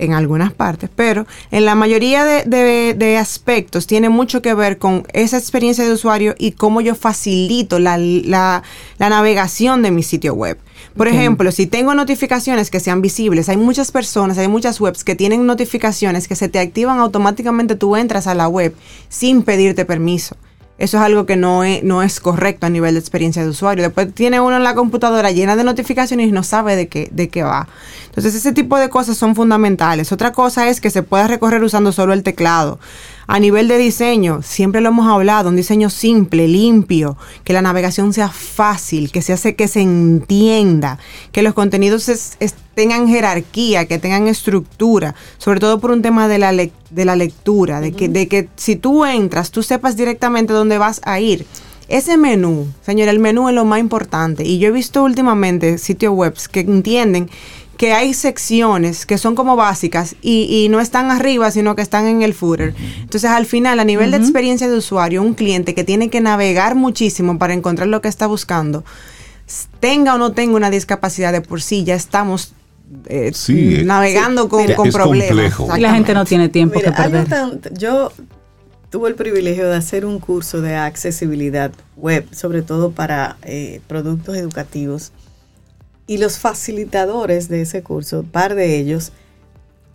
en algunas partes, pero en la mayoría de, aspectos tiene mucho que ver con esa experiencia de usuario y cómo yo facilito la, la, navegación de mi sitio web. Por ejemplo, si tengo notificaciones que sean visibles, hay muchas personas, hay muchas webs que tienen notificaciones que se te activan automáticamente, tú entras a la web sin pedirte permiso. Eso es algo que no es, no es correcto a nivel de experiencia de usuario. Después tiene uno en la computadora llena de notificaciones y no sabe de qué, de qué va. Entonces ese tipo de cosas son fundamentales. Otra cosa es que se pueda recorrer usando solo el teclado. A nivel de diseño, siempre lo hemos hablado, un diseño simple, limpio, que la navegación sea fácil, que se hace que se entienda, que los contenidos tengan jerarquía, que tengan estructura, sobre todo por un tema de la, de la lectura, de, que, de que si tú entras, tú sepas directamente dónde vas a ir. Ese menú, señor, el menú es lo más importante. Y yo he visto últimamente sitios web que entienden que hay secciones que son como básicas y, no están arriba, sino que están en el footer. Entonces, al final, a nivel de experiencia de usuario, un cliente que tiene que navegar muchísimo para encontrar lo que está buscando, tenga o no tenga una discapacidad de por sí, ya estamos eh, navegando con, problemas. Y la gente no tiene tiempo que perder. yo tuve el privilegio de hacer un curso de accesibilidad web, sobre todo para eh, productos educativos. Y los facilitadores de ese curso, par de ellos,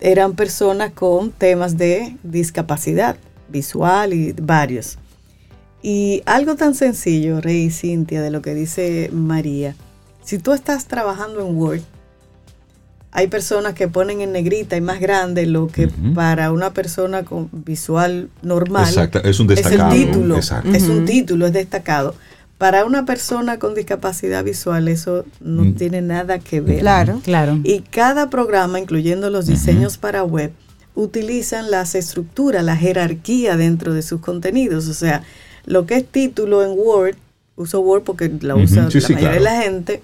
eran personas con temas de discapacidad visual y varios. Y algo tan sencillo, Rey y Cintia, de lo que dice María, si tú estás trabajando en Word, hay personas que ponen en negrita y más grande lo que para una persona con visual normal es un destacado. Es el título, es un título, es destacado para una persona con discapacidad visual eso no mm. tiene nada que ver. Claro, claro. Y cada programa, incluyendo los diseños para web, utilizan las estructuras, la jerarquía dentro de sus contenidos. O sea, lo que es título en Word, uso Word porque la usa la mayoría de la gente,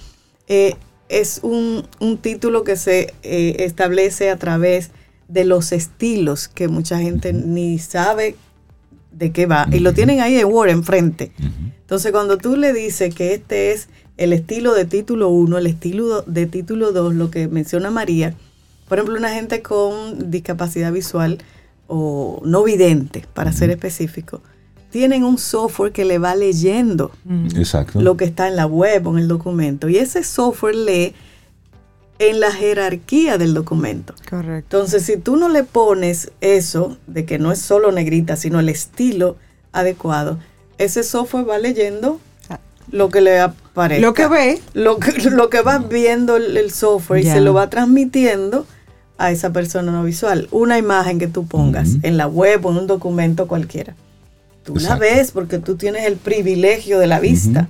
eh, es un, título que se eh, establece a través de los estilos que mucha gente ni sabe de qué va. Y lo tienen ahí en Word enfrente. Entonces, cuando tú le dices que este es el estilo de título 1, el estilo de título 2, lo que menciona María, por ejemplo, una gente con discapacidad visual o no vidente, para ser específico, tienen un software que le va leyendo lo que está en la web o en el documento. Y ese software lee en la jerarquía del documento. Correcto. Entonces, si tú no le pones eso, de que no es solo negrita, sino el estilo adecuado, ese software va leyendo ah. lo que le aparece. Lo que ve. Lo que, lo que va viendo el, software y se lo va transmitiendo a esa persona no visual. Una imagen que tú pongas en la web o en un documento cualquiera. Tú la ves porque tú tienes el privilegio de la vista.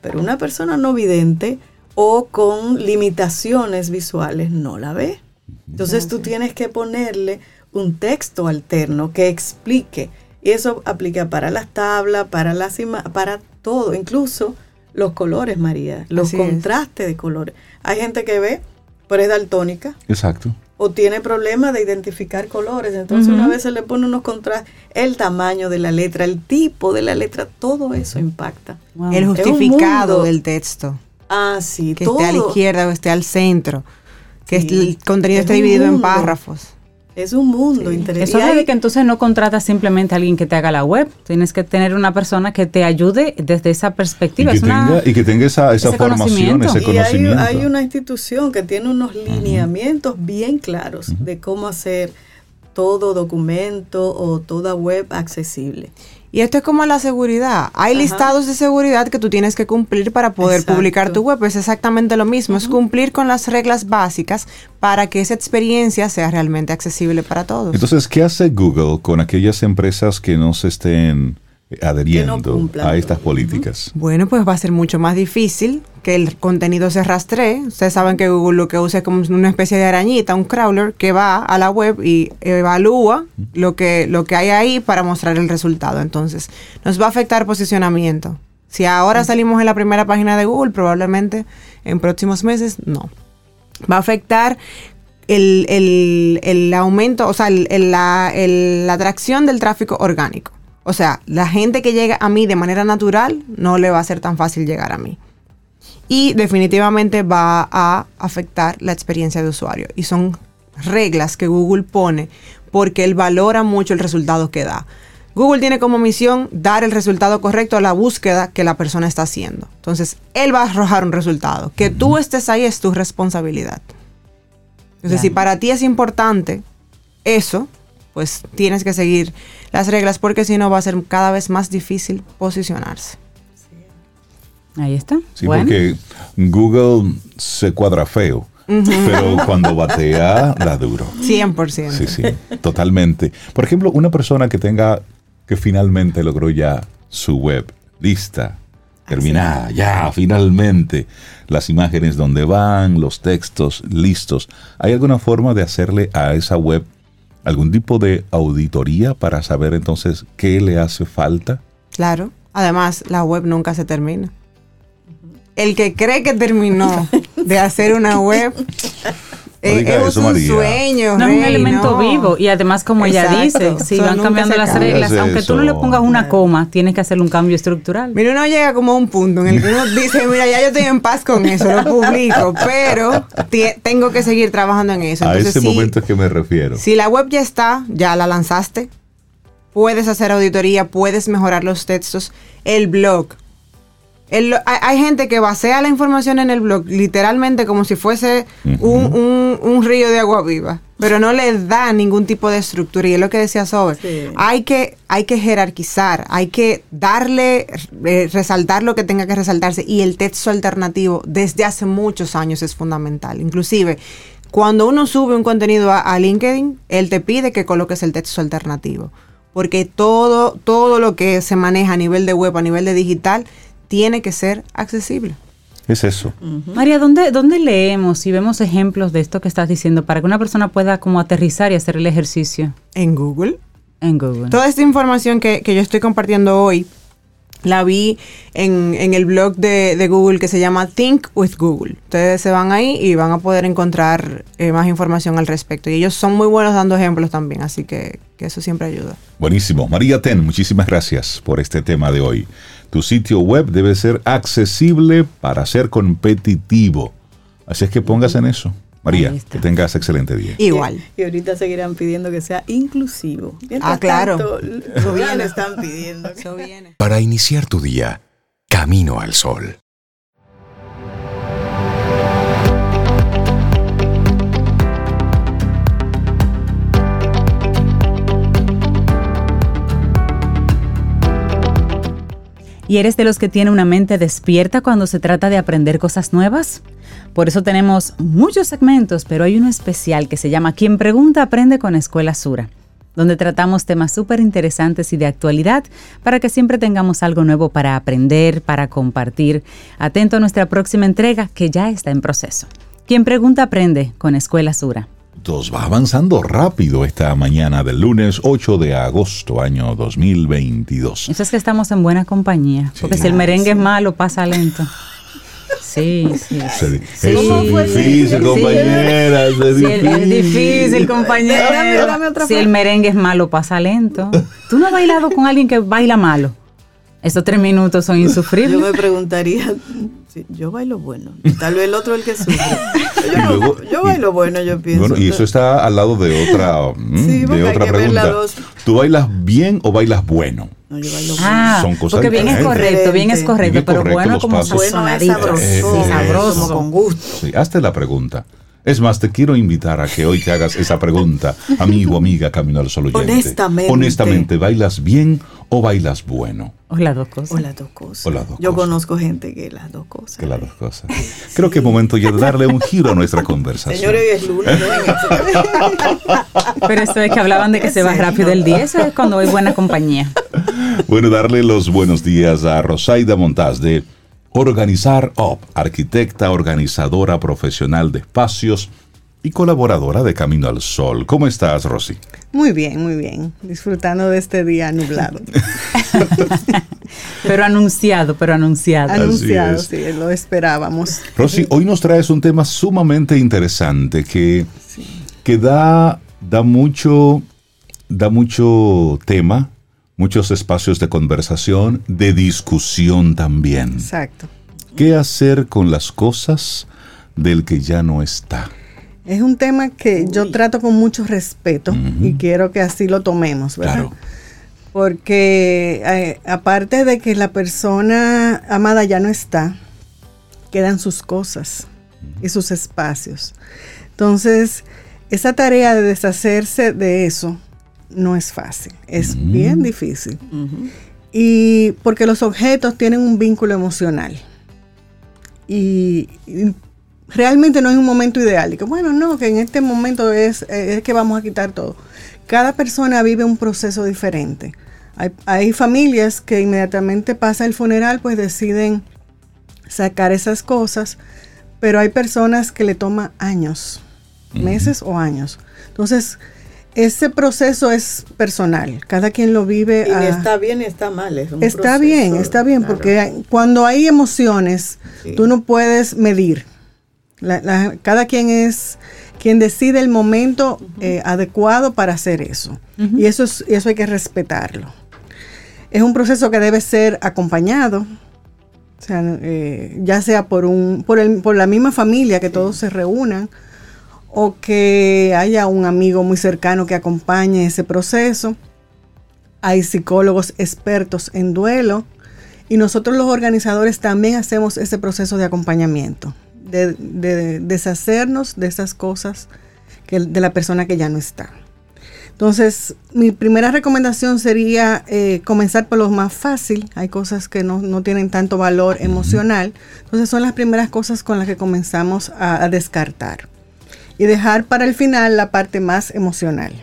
Pero una persona no vidente o con limitaciones visuales no la ve. Entonces tú tienes que ponerle un texto alterno que explique. Y eso aplica para las tablas, para las para todo, incluso los colores, María, los contrastes de colores. Hay gente que ve, pero es daltónica. Exacto. O tiene problemas de identificar colores. Entonces una vez se le pone unos contrastes, el tamaño de la letra, el tipo de la letra, todo eso impacta. El justificado del texto. Ah, sí, que esté a la izquierda o esté al centro, que el contenido esté dividido en párrafos. Es un mundo interesante. Eso es de que entonces no contratas simplemente a alguien que te haga la web. Tienes que tener una persona que te ayude desde esa perspectiva. Y que, tenga, y que tenga, esa, esa formación, ese conocimiento. hay, una institución que tiene unos lineamientos bien claros de cómo hacer todo documento o toda web accesible. Y esto es como la seguridad. Hay listados de seguridad que tú tienes que cumplir para poder publicar tu web. Es exactamente lo mismo. Es cumplir con las reglas básicas para que esa experiencia sea realmente accesible para todos. Entonces, ¿qué hace Google con aquellas empresas que no se estén adheriendo a estas políticas? Bueno, pues va a ser mucho más difícil que el contenido se rastree. Ustedes saben que Google lo que usa es como una especie de arañita, un crawler que va a la web y evalúa lo que, lo que hay ahí para mostrar el resultado. Entonces, nos va a afectar posicionamiento. Si ahora salimos en la primera página de Google, probablemente en próximos meses no. Va a afectar el, aumento, o sea, la, la atracción del tráfico orgánico O sea, la gente que llega a mí de manera natural no le va a ser tan fácil llegar a mí. Y definitivamente va a afectar la experiencia de usuario. Y son reglas que Google pone porque él valora mucho el resultado que da. Google tiene como misión dar el resultado correcto a la búsqueda que la persona está haciendo. Entonces, él va a arrojar un resultado. Que tú estés ahí es tu responsabilidad. Entonces, si para ti es importante eso, pues tienes que seguir las reglas porque si no va a ser cada vez más difícil posicionarse. Ahí está. Sí, porque Google se cuadra feo. Pero cuando batea, da duro. 100%. Sí, sí, totalmente. Por ejemplo, una persona que tenga, que finalmente logró ya su web lista, terminada, ya, finalmente, las imágenes donde van, los textos listos. ¿Hay alguna forma de hacerle a esa web algún tipo de auditoría para saber entonces qué le hace falta? Claro. Además, la web nunca se termina. El que cree que terminó de hacer una web eh, es un sueño. No es un elemento vivo. Y además, como ella dice, si van cambiando las reglas, aunque tú no le pongas una coma, tienes que hacerle un cambio estructural. Mira, uno llega como a un punto en el que uno dice, mira, ya yo estoy en paz con eso, lo publico, pero tengo que seguir trabajando en eso. a ese momento es que me refiero. Si la web ya está, ya la lanzaste, puedes hacer auditoría, puedes mejorar los textos, el blog hay, gente que basea la información en el blog literalmente como si fuese un, río de agua viva, pero no le da ningún tipo de estructura. Y es lo que decía Sober. Hay, que, hay que jerarquizar, hay que darle, eh, resaltar lo que tenga que resaltarse. Y el texto alternativo desde hace muchos años es fundamental. Inclusive, cuando uno sube un contenido a, a LinkedIn, él te pide que coloques el texto alternativo. Porque todo, todo lo que se maneja a nivel de web, a nivel de digital, tiene que ser accesible. Es eso. María, ¿dónde, ¿dónde leemos y vemos ejemplos de esto que estás diciendo para que una persona pueda como aterrizar y hacer el ejercicio? En Google. En Google. Toda esta información que, yo estoy compartiendo hoy la vi en, el blog de, Google que se llama Think with Google. Ustedes se van ahí y van a poder encontrar eh, más información al respecto. Y ellos son muy buenos dando ejemplos también, así que, que eso siempre ayuda. Buenísimo. María Ten, muchísimas gracias por este tema de hoy. Tu sitio web debe ser accesible para ser competitivo. Así es que pongas en eso. María, que tengas excelente día. Igual. Y, ahorita seguirán pidiendo que sea inclusivo. ah, claro. Eso viene. están pidiendo. Eso viene. Para iniciar tu día, camino al sol. ¿Y eres de los que tiene una mente despierta cuando se trata de aprender cosas nuevas? Por eso tenemos muchos segmentos, pero hay uno especial que se llama Quien pregunta aprende con Escuela Sura, donde tratamos temas súper interesantes y de actualidad para que siempre tengamos algo nuevo para aprender, para compartir. Atento a nuestra próxima entrega que ya está en proceso. Quien pregunta aprende con Escuela Sura va avanzando rápido esta mañana del lunes 8 de agosto, año 2022. Eso es que estamos en buena compañía, porque si el merengue es malo, pasa lento. Sí, sí. Es difícil, compañera. Es difícil. es difícil, compañera. Si el merengue es malo, pasa lento. ¿Tú no has bailado con alguien que baila malo? Esos tres minutos son insufribles. Yo me preguntaría, yo bailo bueno. Tal vez el otro el que sufre. Yo, bailo bueno, yo pienso. Bueno, y eso está al lado de otra, mm, de otra pregunta. ¿Tú bailas bien o bailas bueno? No, yo bailo ah, Son cosas porque bien es correcto, bien es correcto, pero bueno como bueno es sabroso, sabroso, con gusto. Sí, hazte la pregunta. Es más, te quiero invitar a que hoy te hagas esa pregunta, amigo, amiga, camino al sol oyente. Honestamente. Honestamente, ¿bailas bien o bailas bueno? O las dos cosas. O las dos cosas. Yo conozco gente que las dos cosas. Que las dos cosas. Creo que es momento ya de darle un giro a nuestra conversación. Señores, hoy es lunes. Pero eso es que hablaban de que se va rápido el día. Eso es cuando hay buena compañía. Bueno, darle los buenos días a Rosaida Montaz de Organizar Up, arquitecta organizadora profesional de espacios y colaboradora de Camino al Sol. ¿Cómo estás, Rosy? Muy bien, muy bien. Disfrutando de este día nublado. pero anunciado, pero anunciado. Anunciado, sí, lo esperábamos. Rosy, hoy nos traes un tema sumamente interesante que, que da, da, mucho, da mucho tema muchos espacios de conversación, de discusión también. Exacto. ¿Qué hacer con las cosas del que ya no está? Es un tema que yo trato con mucho respeto y quiero que así lo tomemos, ¿verdad? Claro. Porque eh, aparte de que la persona amada ya no está, quedan sus cosas y sus espacios. Entonces, esa tarea de deshacerse de eso no es fácil, es bien difícil. Y porque los objetos tienen un vínculo emocional. Y, realmente no es un momento ideal. Y que bueno, no, que en este momento es, es que vamos a quitar todo. Cada persona vive un proceso diferente. Hay, hay, familias que inmediatamente pasa el funeral, pues deciden sacar esas cosas, pero hay personas que le toma años, meses o años. Entonces, ese proceso es personal, cada quien lo vive. Y está bien está mal. está bien, está bien, porque cuando hay emociones, tú no puedes medir. cada quien es quien decide el momento eh, adecuado para hacer eso. Y eso, es, eso hay que respetarlo. Es un proceso que debe ser acompañado, o sea, eh, ya sea por, un, por, el, por la misma familia, que todos se reúnan, o que haya un amigo muy cercano que acompañe ese proceso. Hay psicólogos expertos en duelo y nosotros los organizadores también hacemos ese proceso de acompañamiento, de, deshacernos de esas cosas que, de la persona que ya no está. Entonces, mi primera recomendación sería eh, comenzar por lo más fácil. Hay cosas que no, tienen tanto valor emocional. Entonces, son las primeras cosas con las que comenzamos a descartar y dejar para el final la parte más emocional.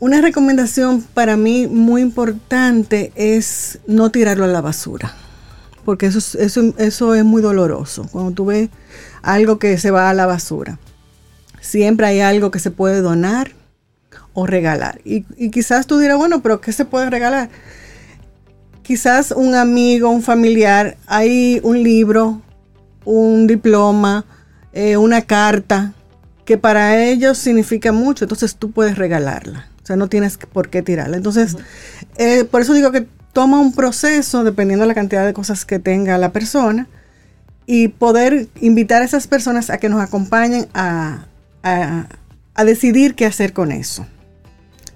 Una recomendación para mí muy importante es no tirarlo a la basura, porque eso, eso, eso es muy doloroso, cuando tú ves algo que se va a la basura. Siempre hay algo que se puede donar o regalar. Y, quizás tú dirás, bueno, pero ¿qué se puede regalar? Quizás un amigo, un familiar, hay un libro, un diploma, eh, una carta que para ellos significa mucho, entonces tú puedes regalarla. O sea, no tienes por qué tirarla. Entonces, eh, por eso digo que toma un proceso, dependiendo de la cantidad de cosas que tenga la persona, y poder invitar a esas personas a que nos acompañen a, decidir qué hacer con eso.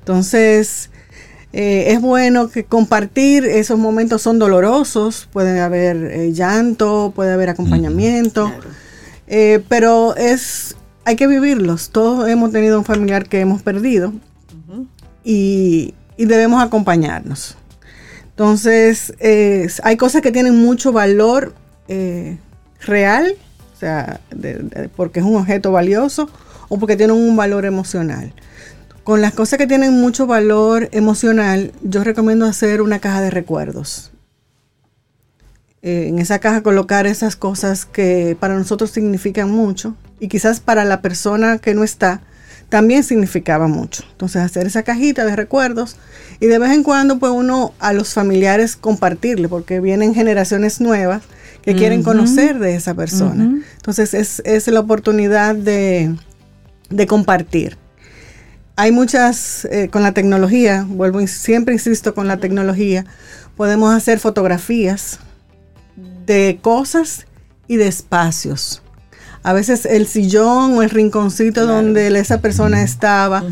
Entonces, eh, es bueno que compartir esos momentos son dolorosos, puede haber llanto, puede haber acompañamiento. Eh, pero es, hay que vivirlos. Todos hemos tenido un familiar que hemos perdido y, debemos acompañarnos. Entonces, hay cosas que tienen mucho valor eh, real, o sea, porque es un objeto valioso o porque tienen un valor emocional. Con las cosas que tienen mucho valor emocional, yo recomiendo hacer una caja de recuerdos. Eh, en esa caja colocar esas cosas que para nosotros significan mucho y quizás para la persona que no está también significaba mucho. Entonces hacer esa cajita de recuerdos y de vez en cuando pues uno a los familiares compartirle porque vienen generaciones nuevas que quieren conocer de esa persona. Entonces es, la oportunidad de, compartir. Hay muchas, eh, con la tecnología, vuelvo siempre insisto con la tecnología, podemos hacer fotografías de cosas y de espacios. A veces el sillón o el rinconcito donde esa persona estaba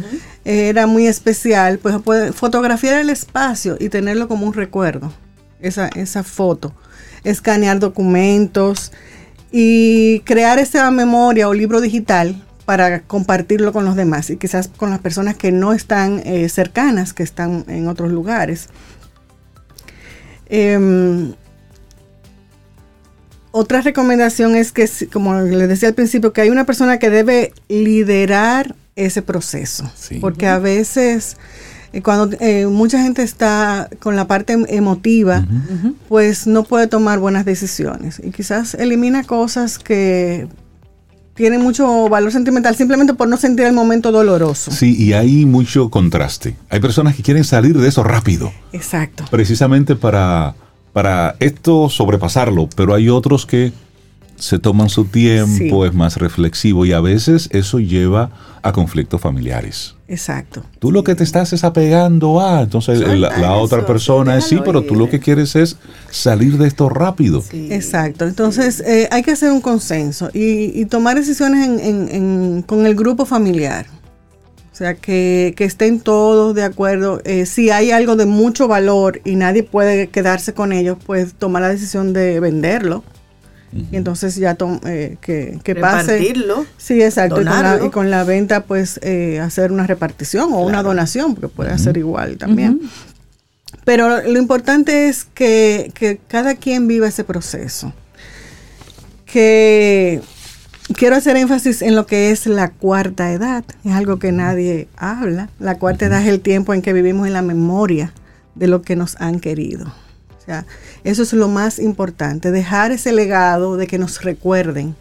era muy especial, pues puede fotografiar el espacio y tenerlo como un recuerdo, esa, esa foto. Escanear documentos y crear esa memoria o libro digital para compartirlo con los demás y quizás con las personas que no están eh, cercanas, que están en otros lugares. Em, otra recomendación es que, como les decía al principio, que hay una persona que debe liderar ese proceso. Porque a veces, eh, cuando eh, mucha gente está con la parte emotiva, pues no puede tomar buenas decisiones. Y quizás elimina cosas que tienen mucho valor sentimental simplemente por no sentir el momento doloroso. Sí, y hay mucho contraste. Hay personas que quieren salir de eso rápido. Exacto. Precisamente para para esto sobrepasarlo, pero hay otros que se toman su tiempo, es más reflexivo y a veces eso lleva a conflictos familiares. Exacto. Tú lo que te estás es apegando a, entonces la, otra persona es sí, pero tú lo que quieres es salir de esto rápido. Exacto. Entonces eh, hay que hacer un consenso y, tomar decisiones con el grupo familiar. O sea, que, estén todos de acuerdo. Eh, si hay algo de mucho valor y nadie puede quedarse con ellos, pues tomar la decisión de venderlo y entonces ya eh, que, que pase. Sí, exacto. Y con, la, venta, pues eh, hacer una repartición o una donación, porque puede hacer igual también. Pero lo importante es que, que cada quien viva ese proceso. Que quiero hacer énfasis en lo que es la cuarta edad. Es algo que nadie habla. La cuarta edad es el tiempo en que vivimos en la memoria de lo que nos han querido. O sea, eso es lo más importante, dejar ese legado de que nos recuerden,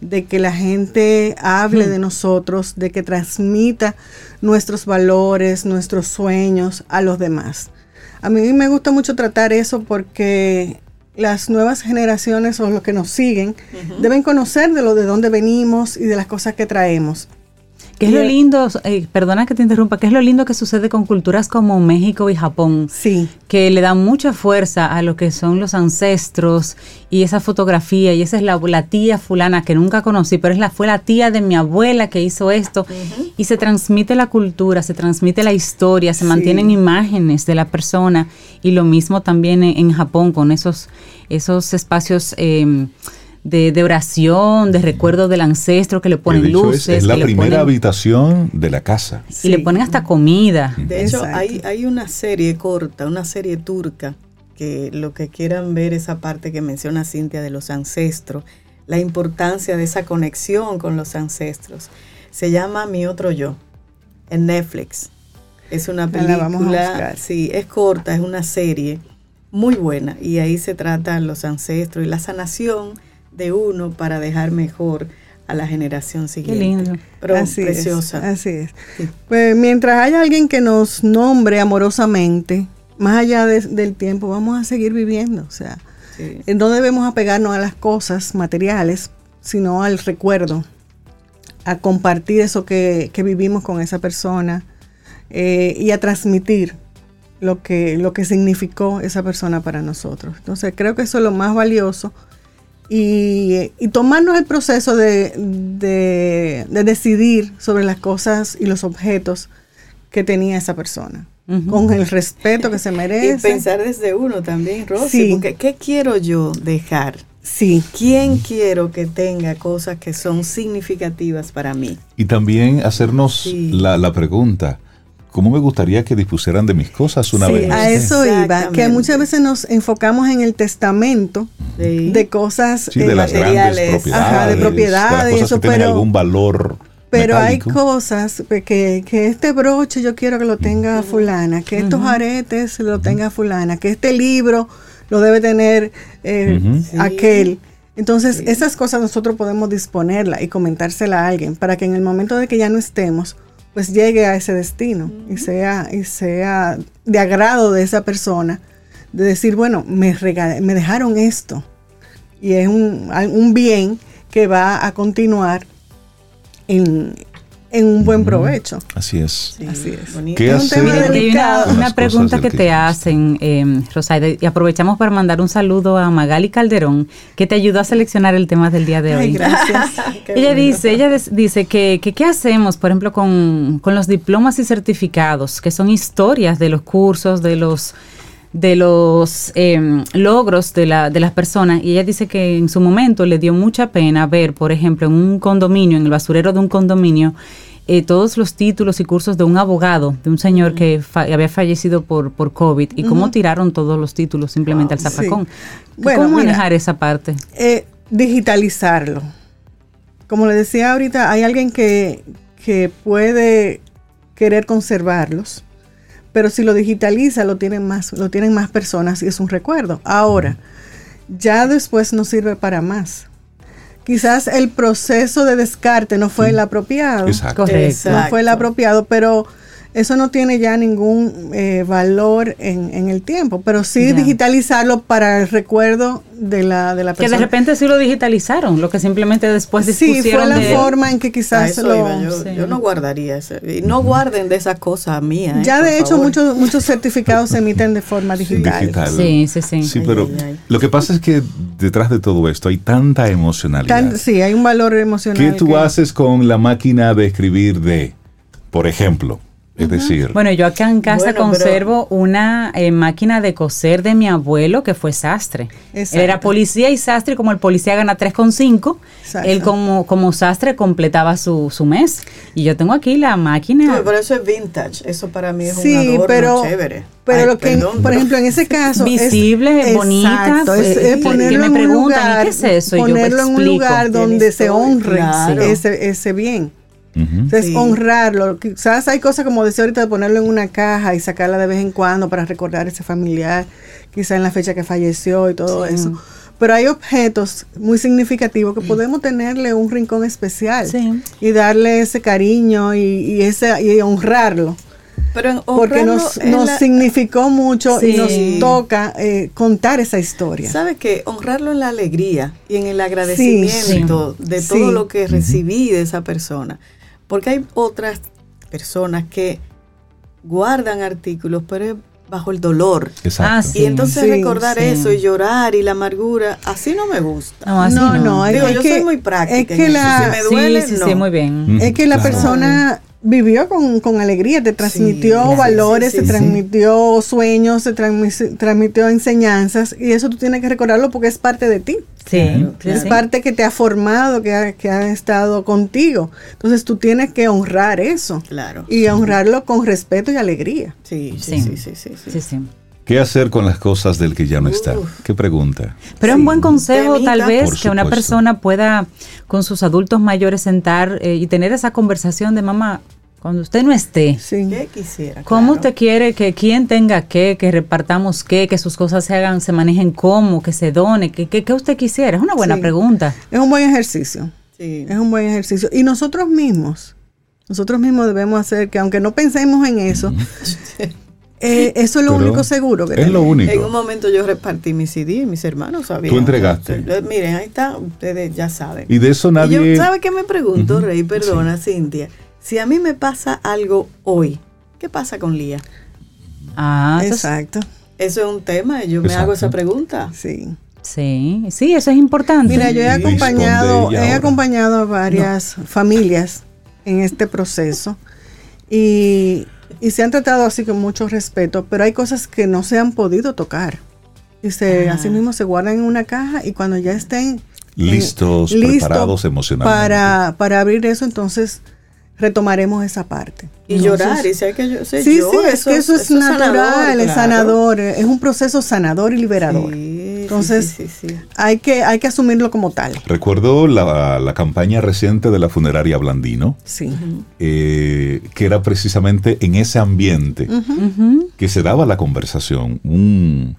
de que la gente hable de nosotros, de que transmita nuestros valores, nuestros sueños a los demás. A mí me gusta mucho tratar eso porque las nuevas generaciones o los que nos siguen deben conocer de lo de dónde venimos y de las cosas que traemos. ¿Qué es lo lindo, eh, perdona que te interrumpa, qué es lo lindo que sucede con culturas como México y Japón? Sí. Que le dan mucha fuerza a lo que son los ancestros y esa fotografía, y esa es la, tía fulana que nunca conocí, pero es la, fue la tía de mi abuela que hizo esto. Y se transmite la cultura, se transmite la historia, se mantienen imágenes de la persona. Y lo mismo también en, Japón con esos, esos espacios. Eh, de, oración, de recuerdo del ancestro, que le ponen luces. Es, la primera habitación de la casa. Y le ponen hasta comida. De hecho, hay, hay una serie corta, una serie turca, que lo que quieran ver esa parte que menciona Cintia de los ancestros, la importancia de esa conexión con los ancestros. Se llama Mi Otro Yo, en Netflix. Es una película, sí, es corta, es una serie muy buena y ahí se tratan los ancestros y la sanación de uno para dejar mejor a la generación siguiente. Qué lindo. Pero así preciosa. así es. Pues mientras haya alguien que nos nombre amorosamente, más allá del tiempo, vamos a seguir viviendo. O sea, no debemos apegarnos a las cosas materiales, sino al recuerdo, a compartir eso que, vivimos con esa persona eh, y a transmitir lo que, lo que significó esa persona para nosotros. Entonces creo que eso es lo más valioso y, tomarnos el proceso de, decidir sobre las cosas y los objetos que tenía esa persona. Con el respeto que se merece. Y pensar desde uno también, Rosy, porque ¿qué quiero yo dejar? Sí. ¿Quién quiero que tenga cosas que son significativas para mí? Y también hacernos la, la pregunta, ¿Cómo me gustaría que dispusieran de mis cosas una vez? A eso iba, que muchas veces nos enfocamos en el testamento de cosas sí, de eh, las materiales, propiedades, ajá, de propiedades, eso, que pero algún valor. Pero hay cosas que, que este broche yo quiero que lo tenga fulana, que estos aretes lo tenga fulana, que este libro lo debe tener eh, aquel. Entonces, esas cosas nosotros podemos disponerla y comentársela a alguien para que en el momento de que ya no estemos, pues llegue a ese destino y sea y sea de agrado de esa persona de decir bueno me me dejaron esto y es un, un bien que va a continuar en, en un buen provecho. Así es. Así es. es un tema una, pregunta que te hacen, eh, Rosaida, y aprovechamos para mandar un saludo a Magali Calderón, que te ayudó a seleccionar el tema del día de hoy. gracias. ella dice, ella dice que, que, qué hacemos, por ejemplo, con, con los diplomas y certificados, que son historias de los cursos, de los de los em, logros de, la, de las personas y ella dice que en su momento le dio mucha pena ver, por ejemplo, en un condominio, en el basurero de un condominio, eh, todos los títulos y cursos de un abogado, de un señor que había fallecido por, por COVID y cómo tiraron todos los títulos simplemente al zafacón. ¿Cómo manejar esa parte? Eh, digitalizarlo. Como le decía ahorita, hay alguien que, que puede querer conservarlos pero si lo digitaliza lo tienen más, lo tienen más personas y es un recuerdo. Ahora, ya después no sirve para más. Quizás el proceso de descarte no fue el apropiado. Exacto. No fue el apropiado, pero eso no tiene ya ningún eh, valor en, en, el tiempo, pero sí digitalizarlo para el recuerdo de la, de la persona. Que de repente sí lo digitalizaron, lo que simplemente después dispusieron Sí, fue la forma en que quizás lo... Yo, yo, no guardaría eso. Y no guarden de esas cosas mías. ¿eh? Ya de hecho muchos muchos certificados se emiten de forma digital. Sí, sí, sí. Sí, pero lo que pasa es que detrás de todo esto hay tanta emocionalidad. sí, hay un valor emocional. ¿Qué tú haces con la máquina de escribir de, por ejemplo? Es decir. Bueno, yo acá en casa conservo una eh, máquina de coser de mi abuelo que fue sastre. Él era policía y sastre, como el policía gana 3,5, él como, como sastre completaba su, su mes. Y yo tengo aquí la máquina. pero eso es vintage, eso para mí es un adorno pero, chévere. Pero lo que, por ejemplo, en ese caso. Visible, es, bonita. es, ponerlo en un lugar, ¿qué es eso? Ponerlo en un lugar donde se honre ese, ese bien. Entonces, honrarlo. Quizás hay cosas como decía ahorita de ponerlo en una caja y sacarla de vez en cuando para recordar a ese familiar, quizás en la fecha que falleció y todo eso. Pero hay objetos muy significativos que podemos tenerle un rincón especial y darle ese cariño y, ese, y honrarlo. Pero porque nos, nos significó mucho y nos toca eh, contar esa historia. ¿Sabe qué? Honrarlo en la alegría y en el agradecimiento de todo lo que recibí de esa persona. Porque hay otras personas que guardan artículos, pero bajo el dolor. Exacto. Ah, y entonces recordar eso y llorar y la amargura, así no me gusta. No, no, no, Digo, yo soy muy práctica. Es que la, si me duele, sí, muy bien. Es que la persona vivió con, con, alegría, te transmitió valores, te transmitió sueños, te transmitió enseñanzas y eso tú tienes que recordarlo porque es parte de ti. Sí, es parte que te ha formado, que ha, que ha estado contigo. Entonces tú tienes que honrar eso. Claro. Y honrarlo con respeto y alegría. Sí, sí, sí, sí, sí. sí, ¿Qué hacer con las cosas del que ya no está? ¿Qué pregunta? Pero es un buen consejo tal vez que una persona pueda con sus adultos mayores sentar eh, y tener esa conversación de mamá, cuando usted no esté, ¿qué quisiera? ¿Cómo usted quiere que quien tenga qué, que repartamos qué, que sus cosas se hagan, se manejen cómo, que se done? ¿Qué, qué, usted quisiera? Es una buena pregunta. Es un buen ejercicio. Sí. Es un buen ejercicio. Y nosotros mismos, nosotros mismos debemos hacer que aunque no pensemos en eso, eh, eso es lo único seguro que Es lo único. En un momento yo repartí mi CD y mis hermanos sabían. Tú entregaste. miren, ahí está, ustedes ya saben. Y de eso nadie... ¿Sabe qué me pregunto, Rey? Perdona, Cintia. Si a mí me pasa algo hoy, ¿qué pasa con Lía? Ah, exacto. Eso es un tema, yo me hago esa pregunta. Sí. Sí, sí, eso es importante. Mira, yo he acompañado, he acompañado a varias familias en este proceso y, se han tratado así con mucho respeto, pero hay cosas que no se han podido tocar. Y se, ah. así mismo se guardan en una caja y cuando ya estén eh, listos, preparados emocionalmente. Para, para abrir eso, entonces retomaremos esa parte. Y llorar, y si hay que yo, sí, sí, es que eso, es natural, es sanador, es un proceso sanador y liberador. Entonces, hay que hay que asumirlo como tal. Recuerdo la, campaña reciente de la funeraria Blandino, sí. Eh, que era precisamente en ese ambiente que se daba la conversación. Un,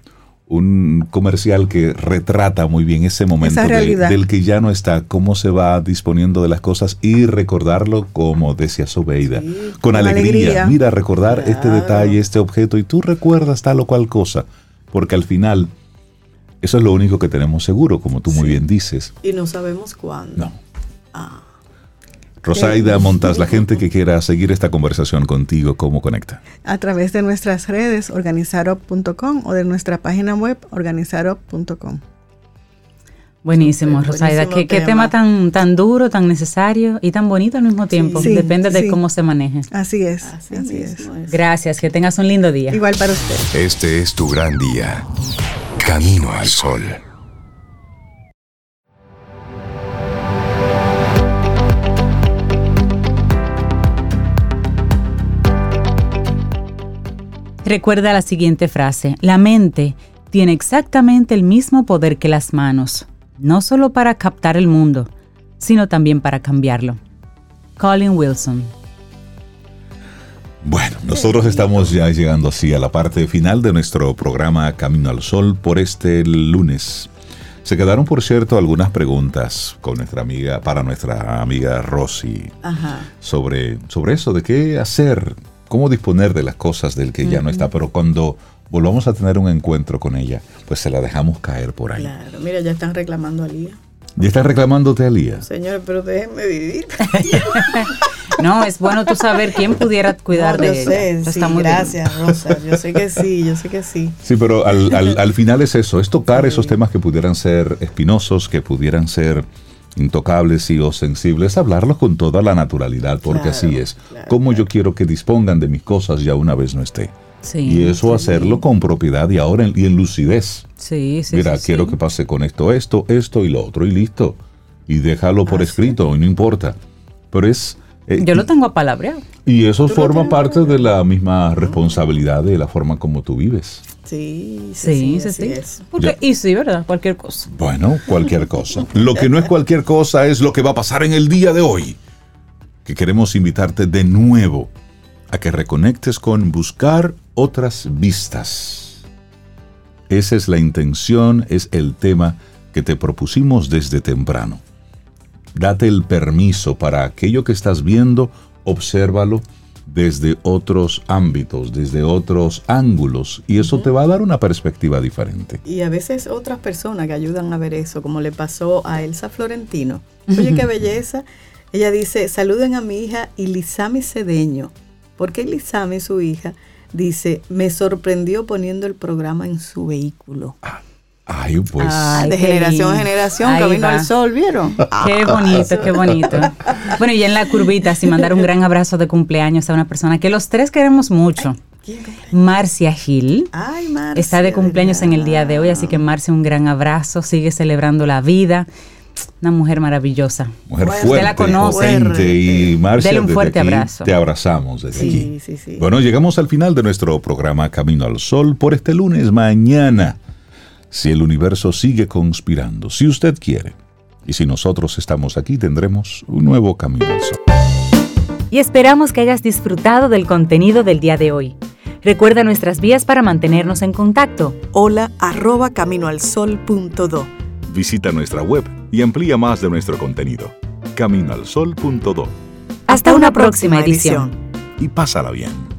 un comercial que retrata muy bien ese momento del que ya no está, cómo se va disponiendo de las cosas y recordarlo como decía Sobeida, con, alegría. Mira, recordar este detalle, este objeto y tú recuerdas tal o cual cosa, porque al final eso es lo único que tenemos seguro, como tú muy bien dices. Y no sabemos cuándo. No. Ah. Rosaida Montas, la gente que quiera seguir esta conversación contigo, ¿cómo conecta? A través de nuestras redes organizarop.com o de nuestra página web organizarop.com. Buenísimo, Rosaida. ¿Qué, tema. tan, tan duro, tan necesario y tan bonito al mismo tiempo. Depende de cómo se maneje. Así es. Así, es. Gracias. Que tengas un lindo día. Igual para usted. Este es tu gran día. Camino al sol. Recuerda la siguiente frase, la mente tiene exactamente el mismo poder que las manos, no solo para captar el mundo, sino también para cambiarlo. Colin Wilson. Bueno, nosotros estamos ya llegando así a la parte final de nuestro programa Camino al Sol por este lunes. Se quedaron, por cierto, algunas preguntas con nuestra amiga, para nuestra amiga Rosy, sobre, sobre eso de qué hacer cómo disponer de las cosas del que ya no está, pero cuando volvamos a tener un encuentro con ella, pues se la dejamos caer por ahí. Claro, mira, ya están reclamando a Lía. ¿Ya están reclamándote a Lía? Señor, pero déjenme vivir. no, es bueno tú saber quién pudiera cuidar de ella. Sé, sí, gracias, Rosa. Yo sé que sí, yo sé que sí. Sí, pero al, al, final es eso, es tocar esos temas que pudieran ser espinosos, que pudieran ser intocables y o sensibles, hablarlos con toda la naturalidad, porque así es. como yo quiero que dispongan de mis cosas ya una vez no esté? y eso hacerlo con propiedad y ahora en, y en lucidez. Sí, sí, Mira, quiero que pase con esto, esto, esto y lo otro y listo. Y déjalo por escrito, y no importa. Pero es... Eh, yo lo tengo a palabra. Y eso forma parte de la misma responsabilidad de la forma como tú vives. Sí, sí, sí, sí. Porque, y sí, ¿verdad? Cualquier cosa. Bueno, cualquier cosa. Lo que no es cualquier cosa es lo que va a pasar en el día de hoy. Que queremos invitarte de nuevo a que reconectes con buscar otras vistas. Esa es la intención, es el tema que te propusimos desde temprano. Date el permiso para aquello que estás viendo, obsérvalo desde otros ámbitos, desde otros ángulos, y eso te va a dar una perspectiva diferente. Y a veces otras personas que ayudan a ver eso, como le pasó a Elsa Florentino. Oye, qué belleza. Ella dice, saluden a mi hija Ilisami Cedeño, porque Ilisami, su hija, dice, me sorprendió poniendo el programa en su vehículo. Ay, pues. de generación a generación, camino al sol, ¿vieron? Qué bonito, qué bonito. Bueno, y en la curvita, sin mandar un gran abrazo de cumpleaños a una persona que los tres queremos mucho. Marcia Gil. Ay, Marcia, está de cumpleaños en el día de hoy, así que Marcia, un gran abrazo. Sigue celebrando la vida. Una mujer maravillosa. Mujer fuerte, Usted la conoce. y Marcia, Dele un fuerte abrazo. Te abrazamos desde aquí. Bueno, llegamos al final de nuestro programa Camino al Sol por este lunes. Mañana, si el universo sigue conspirando, si usted quiere, y si nosotros estamos aquí, tendremos un nuevo Camino al Sol. Y esperamos que hayas disfrutado del contenido del día de hoy. Recuerda nuestras vías para mantenernos en contacto. Hola arroba caminoalsol.do Visita nuestra web y amplía más de nuestro contenido. Caminoalsol.do. Hasta una próxima edición. Y pásala bien.